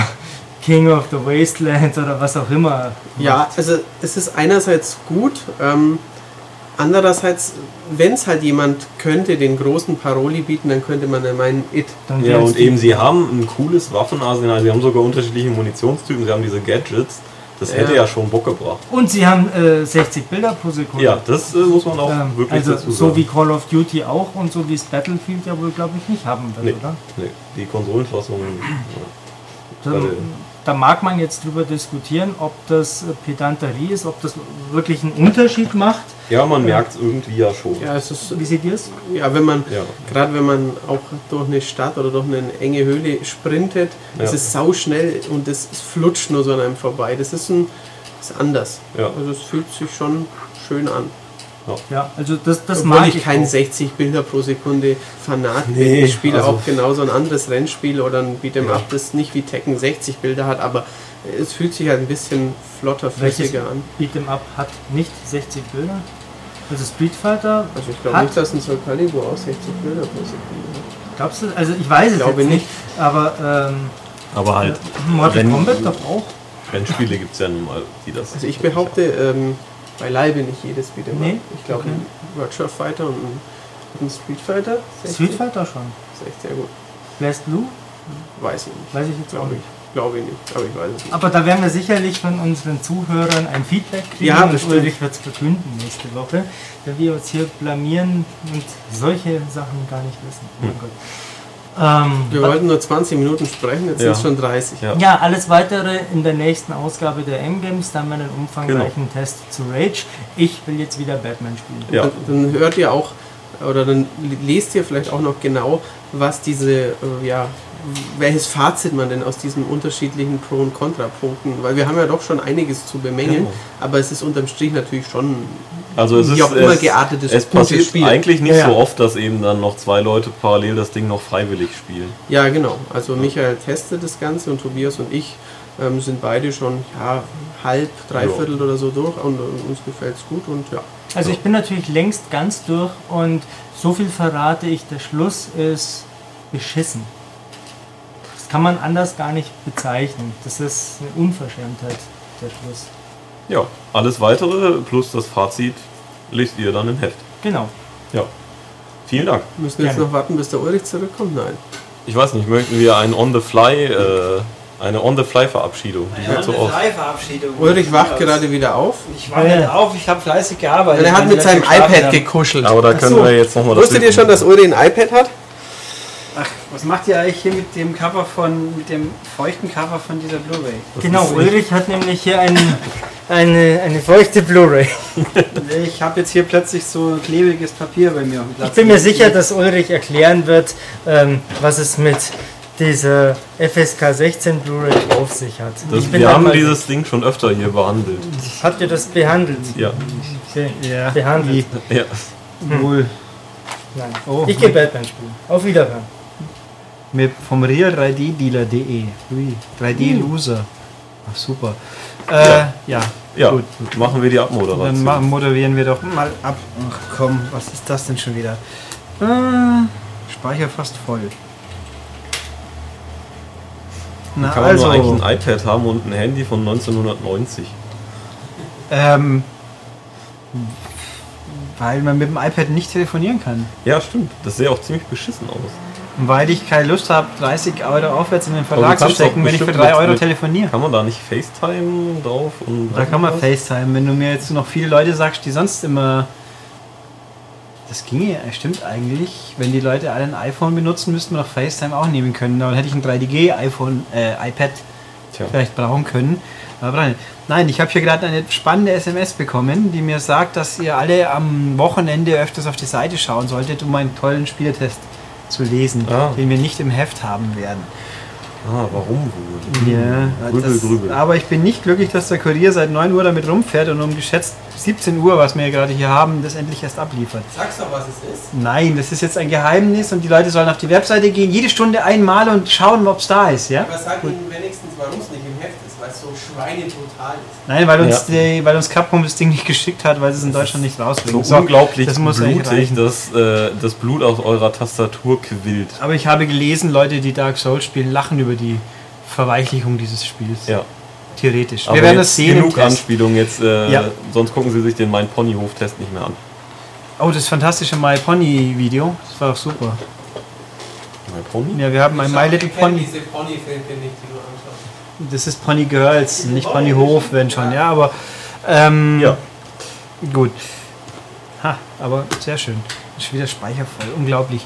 King of the Wasteland oder was auch immer. Ja, also es ist einerseits gut, ähm, andererseits, wenn es halt jemand könnte, den großen Paroli bieten, dann könnte man ja meinen, it. Dann Ja, und eben, sie haben ein cooles Waffenarsenal. Sie haben sogar unterschiedliche Munitionstypen. Sie haben diese Gadgets. Das Ja. hätte ja schon Bock gebracht. Und sie haben äh, 60 Bilder pro Sekunde. Ja, das äh, muss man auch Ähm, wirklich also dazu so sagen. wie Call of Duty auch und so wie es Battlefield ja wohl, glaube ich, nicht haben wird, Nee. oder? nee, die Konsolenfassung. Weil- da mag man jetzt drüber diskutieren, ob das äh, Pedanterie ist, ob das wirklich einen Unterschied macht. Ja, man merkt es irgendwie ja schon. Ja, es ist, Wie seht ihr es? ja, wenn man, Ja. gerade wenn man auch durch eine Stadt oder durch eine enge Höhle sprintet, es Ja. ist sau schnell und es, es flutscht nur so an einem vorbei. Das ist, ein, ist anders. Ja. Also es fühlt sich schon schön an. Ja, also das, das Obwohl mag ich kein auch. 60 Bilder pro Sekunde Fanat bin. Nee, Ich spiele also- auch genauso ein anderes Rennspiel oder ein Beat'em Ja. Up, das nicht wie Tekken 60 Bilder hat, aber es fühlt sich halt ein bisschen flotter, flüssiger an. Beat'em Up hat nicht 60 Bilder? Also Street Fighter, Also ich glaube nicht, dass ein Soul Calibur auch 60 Bilder pro Sekunde hat. glaubst du? Also ich weiß es Glaube jetzt nicht, nicht. aber ähm, Aber halt, Mortal Kombat doch auch. Rennspiele gibt es ja nun mal, die das. Also ich behaupte ähm, beileibe nicht jedes Beat'em Nee? Ich glaube Okay. ein Virtua Fighter und ein, und ein Street Fighter. 60? Street Fighter schon. 60, ja gut. Blast Blue? Weiß ich nicht. Weiß ich jetzt auch Glaube nicht. ich. Glaube ich nicht, aber ich weiß es nicht. Aber da werden wir sicherlich von unseren Zuhörern ein Feedback kriegen Ja, bestimmt. Ulrich wird es verkünden nächste Woche, wenn wir uns hier blamieren und solche Sachen gar nicht wissen. Oh mein Gott. Ähm, Wir wollten nur 20 Minuten sprechen, jetzt Ja. sind es schon 30. Ja. Ja, alles weitere in der nächsten Ausgabe der M-Games, dann einen umfangreichen Test zu Rage. Ich will jetzt wieder Batman spielen. Ja. Dann, dann hört ihr auch, oder dann lest ihr vielleicht auch noch genau, was diese, äh, ja, welches Fazit man denn aus diesen unterschiedlichen Pro- und Kontrapunkten, weil wir haben ja doch schon einiges zu bemängeln, Genau. aber es ist unterm Strich natürlich schon Also es ist auch immer es, geartetes es passiert Spiel. eigentlich nicht Ja, ja. so oft, dass eben dann noch zwei Leute parallel das Ding noch freiwillig spielen. Ja, genau. Also Michael testet das Ganze und Tobias und ich ähm, sind beide schon ja, halb, dreiviertel oder so durch und äh, uns gefällt es gut und ja. Also ich bin natürlich längst ganz durch und so viel verrate ich, der Schluss ist beschissen. Das kann man anders gar nicht bezeichnen. Das ist eine Unverschämtheit, der Schluss. Ja, alles weitere plus das Fazit lest ihr dann im Heft. Genau. Ja. Vielen Dank. Müssen wir jetzt Gerne. noch warten, bis der Ulrich zurückkommt? Nein. Ich weiß nicht, möchten wir ein On-the-Fly, äh, eine On-the-Fly-Verabschiedung? Die wird so oft. Verabschiedung. Ulrich wacht gerade wieder auf. Ich wache nicht auf, ich habe fleißig gearbeitet. er hat mit seinem iPad haben. gekuschelt. Aber da können so. wir jetzt nochmal das Wusstet ihr schon, dass Ulrich ein iPad hat? Ach, was macht ihr eigentlich hier mit dem Cover von, mit dem feuchten Cover von dieser Blu-ray? genau, Ulrich hat nämlich hier ein, eine, eine feuchte Blu-ray. Ich habe jetzt hier plötzlich so klebriges Papier bei mir auf dem Platz. Ich bin mir sicher, dass Ulrich erklären wird, ähm, was es mit diese FSK 16 Blu-ray auf sich hat. Das, wir haben dieses Ding schon öfter hier behandelt. Habt ihr das behandelt? Ja. Okay. Ja, Behandelt. ja. wie wohl. Nein. Oh. Ich gehe Batman spielen. Auf Wiederhören. Mit vom real3ddealer.de. Ui, 3D-Loser. Ach, super. Äh, ja. Ja, Gut. machen wir die Dann Abmoderation. ma- moderieren wir doch mal ab. Ach komm, was ist das denn schon wieder? Äh, Speicher fast voll. Na Kann man nur also, eigentlich ein iPad haben und ein Handy von 1990. ähm, weil man mit dem iPad nicht telefonieren kann. Ja, stimmt. Das sähe auch ziemlich beschissen aus. Und weil ich keine Lust habe, 30 Euro aufwärts in den Vertrag du zu stecken, wenn ich für bestimmt 3 mit- Euro telefoniere. Kann man da nicht FaceTime drauf? Und Da kann man FaceTime, wenn du mir jetzt noch viele Leute sagst, die sonst immer. Das ginge, stimmt eigentlich. Wenn die Leute alle ein iPhone benutzen, müssten wir doch FaceTime auch nehmen können. Dann hätte ich ein 3DG iPhone, äh, iPad Tja. vielleicht brauchen können. Nein, ich habe hier gerade eine spannende SMS bekommen, die mir sagt, dass ihr alle am Wochenende öfters auf die Seite schauen solltet, um einen tollen Spieltest zu lesen, Ah. den wir nicht im Heft haben werden. Ah, warum wohl? Ja, Grübel, das, grübel. aber ich bin nicht glücklich, dass der Kurier seit 9 Uhr damit rumfährt und um geschätzt 17 Uhr, was wir gerade hier haben, das endlich erst abliefert. Sag's doch, was es ist. Nein, das ist jetzt ein Geheimnis und die Leute sollen auf die Webseite gehen, jede Stunde einmal und schauen, ob es da ist, ja? Aber sag ihnen wenigstens, warum es nicht im Heft so schweinebrutal ist. Nein, weil uns, Ja. die, weil uns Capcom das Ding nicht geschickt hat, weil sie es in Deutschland nicht So rausbringen. unglaublich das muss blutig, dass äh, das Blut aus eurer Tastatur quillt. Aber ich habe gelesen, Leute, die Dark Souls spielen, lachen über die Verweichlichung dieses Spiels. Ja. Theoretisch. Aber Wir werden jetzt das sehen genug Test. Anspielung jetzt, äh, Ja. sonst gucken sie sich den Mein Ponyhof-Test nicht mehr an. Oh, das fantastische My Pony Video, das war auch super. Mein Pony? Ja, wir haben ein My Little Ich Pony. diese Pony-Filmchen nicht, die du. Das ist Pony Girls, nicht Pony Hof, wenn schon, ja, aber ähm, Ja. gut. Ha, aber sehr schön. Ist wieder Speicher voll, unglaublich.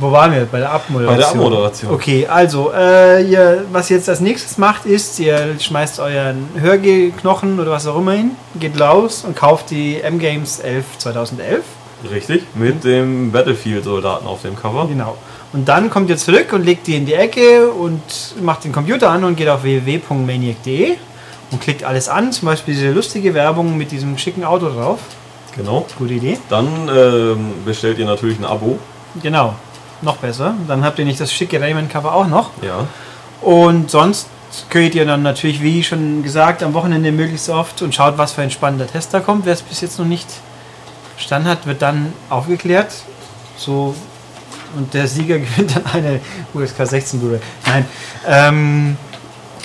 Wo waren wir? Bei der Abmoderation. Bei der Abmoderation. Okay, also, äh, ihr, was ihr jetzt als nächstes macht, ist, ihr schmeißt euren Hörknochen oder was auch immer hin, geht raus und kauft die M-Games 11 2011. Richtig, mit dem Battlefield-Soldaten auf dem Cover. Genau. Und dann kommt ihr zurück und legt die in die Ecke und macht den Computer an und geht auf www.maniac.de und klickt alles an, zum Beispiel diese lustige Werbung mit diesem schicken Auto drauf. Genau. Gute Idee. Dann ähm, bestellt ihr natürlich ein Abo. Genau. Noch besser. Dann habt ihr nicht das schicke Rayman-Cover auch noch. Ja. Und sonst könnt ihr dann natürlich, wie schon gesagt, am Wochenende möglichst oft und schaut, was für ein spannender Test da kommt. Wer es bis jetzt noch nicht verstanden hat, wird dann aufgeklärt. So und der Sieger gewinnt dann eine USK 16 Blu-ray. Nein. Ähm,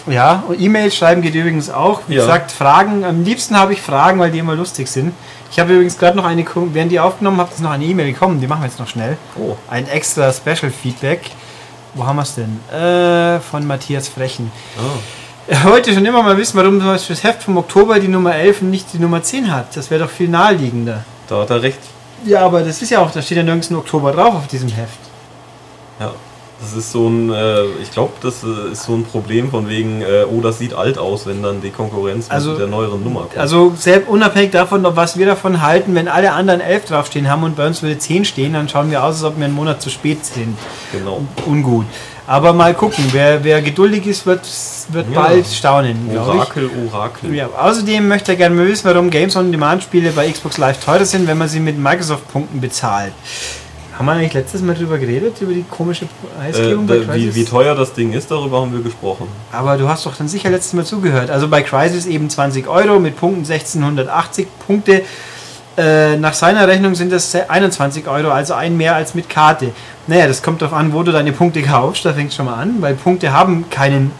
ja, und E-Mails schreiben geht übrigens auch. Wie Ja. gesagt, Fragen. Am liebsten habe ich Fragen, weil die immer lustig sind. Ich habe übrigens gerade noch eine, während die aufgenommen habt, ist noch eine E-Mail gekommen. Die machen wir jetzt noch schnell. Oh. Ein extra Special Feedback. Wo haben wir es denn? Äh, von Matthias Frechen. Ah. Er wollte schon immer mal wissen, warum das Heft vom Oktober die Nummer 11 und nicht die Nummer 10 hat. Das wäre doch viel naheliegender. Da hat er recht. Ja, aber das ist ja auch, da steht ja nirgends ein Oktober drauf auf diesem Heft. Ja. Das ist so ein, äh, ich glaube, das äh, ist so ein Problem von wegen, äh, oh, das sieht alt aus, wenn dann die Konkurrenz Also- mit der neueren Nummer kommt. Also selbst unabhängig davon, was wir davon halten, wenn alle anderen 11 draufstehen haben und bei uns würde 10 stehen, dann schauen wir aus, als ob wir einen Monat zu spät sind. genau. Ungut. Aber mal gucken, wer, wer geduldig ist, wird, wird Ja. bald staunen. Orakel, Orakel. Ja, außerdem möchte er gerne mal wissen, warum Games on Demand Spiele bei Xbox Live teurer sind, wenn man sie mit Microsoft-Punkten bezahlt. Haben wir eigentlich letztes Mal drüber geredet, über die komische Äh, Preisgebung bei wie, Crysis? wie teuer das Ding ist, darüber haben wir gesprochen. Aber du hast doch dann sicher letztes Mal zugehört. Also bei Crysis eben 20 Euro mit Punkten 1680 Punkte. Äh, nach seiner Rechnung sind das 21 Euro, also ein mehr als mit Karte. Naja, das kommt darauf an, wo du deine Punkte kaufst. Da fängt schon mal an, weil Punkte haben keinen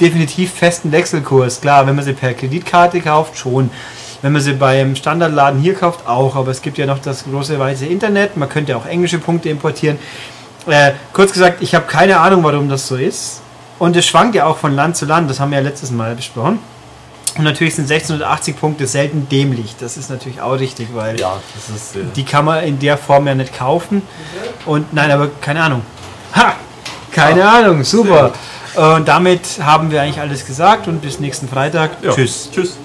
definitiv festen Wechselkurs. Klar, wenn man sie per Kreditkarte kauft, schon. Wenn man sie beim Standardladen hier kauft, auch. Aber es gibt ja noch das große weiße Internet. Man könnte auch englische Punkte importieren. Äh, kurz gesagt, ich habe keine Ahnung, warum das so ist. Und es schwankt ja auch von Land zu Land. Das haben wir ja letztes Mal besprochen. Und natürlich sind 1680 Punkte selten dämlich. Das ist natürlich auch richtig, weil Ja, ist. Äh, die kann man in der Form ja nicht kaufen. Und nein, aber keine Ahnung. Ha! Keine Ahnung, super. Und damit haben wir eigentlich alles gesagt und bis nächsten Freitag. ja. Tschüss. Tschüss.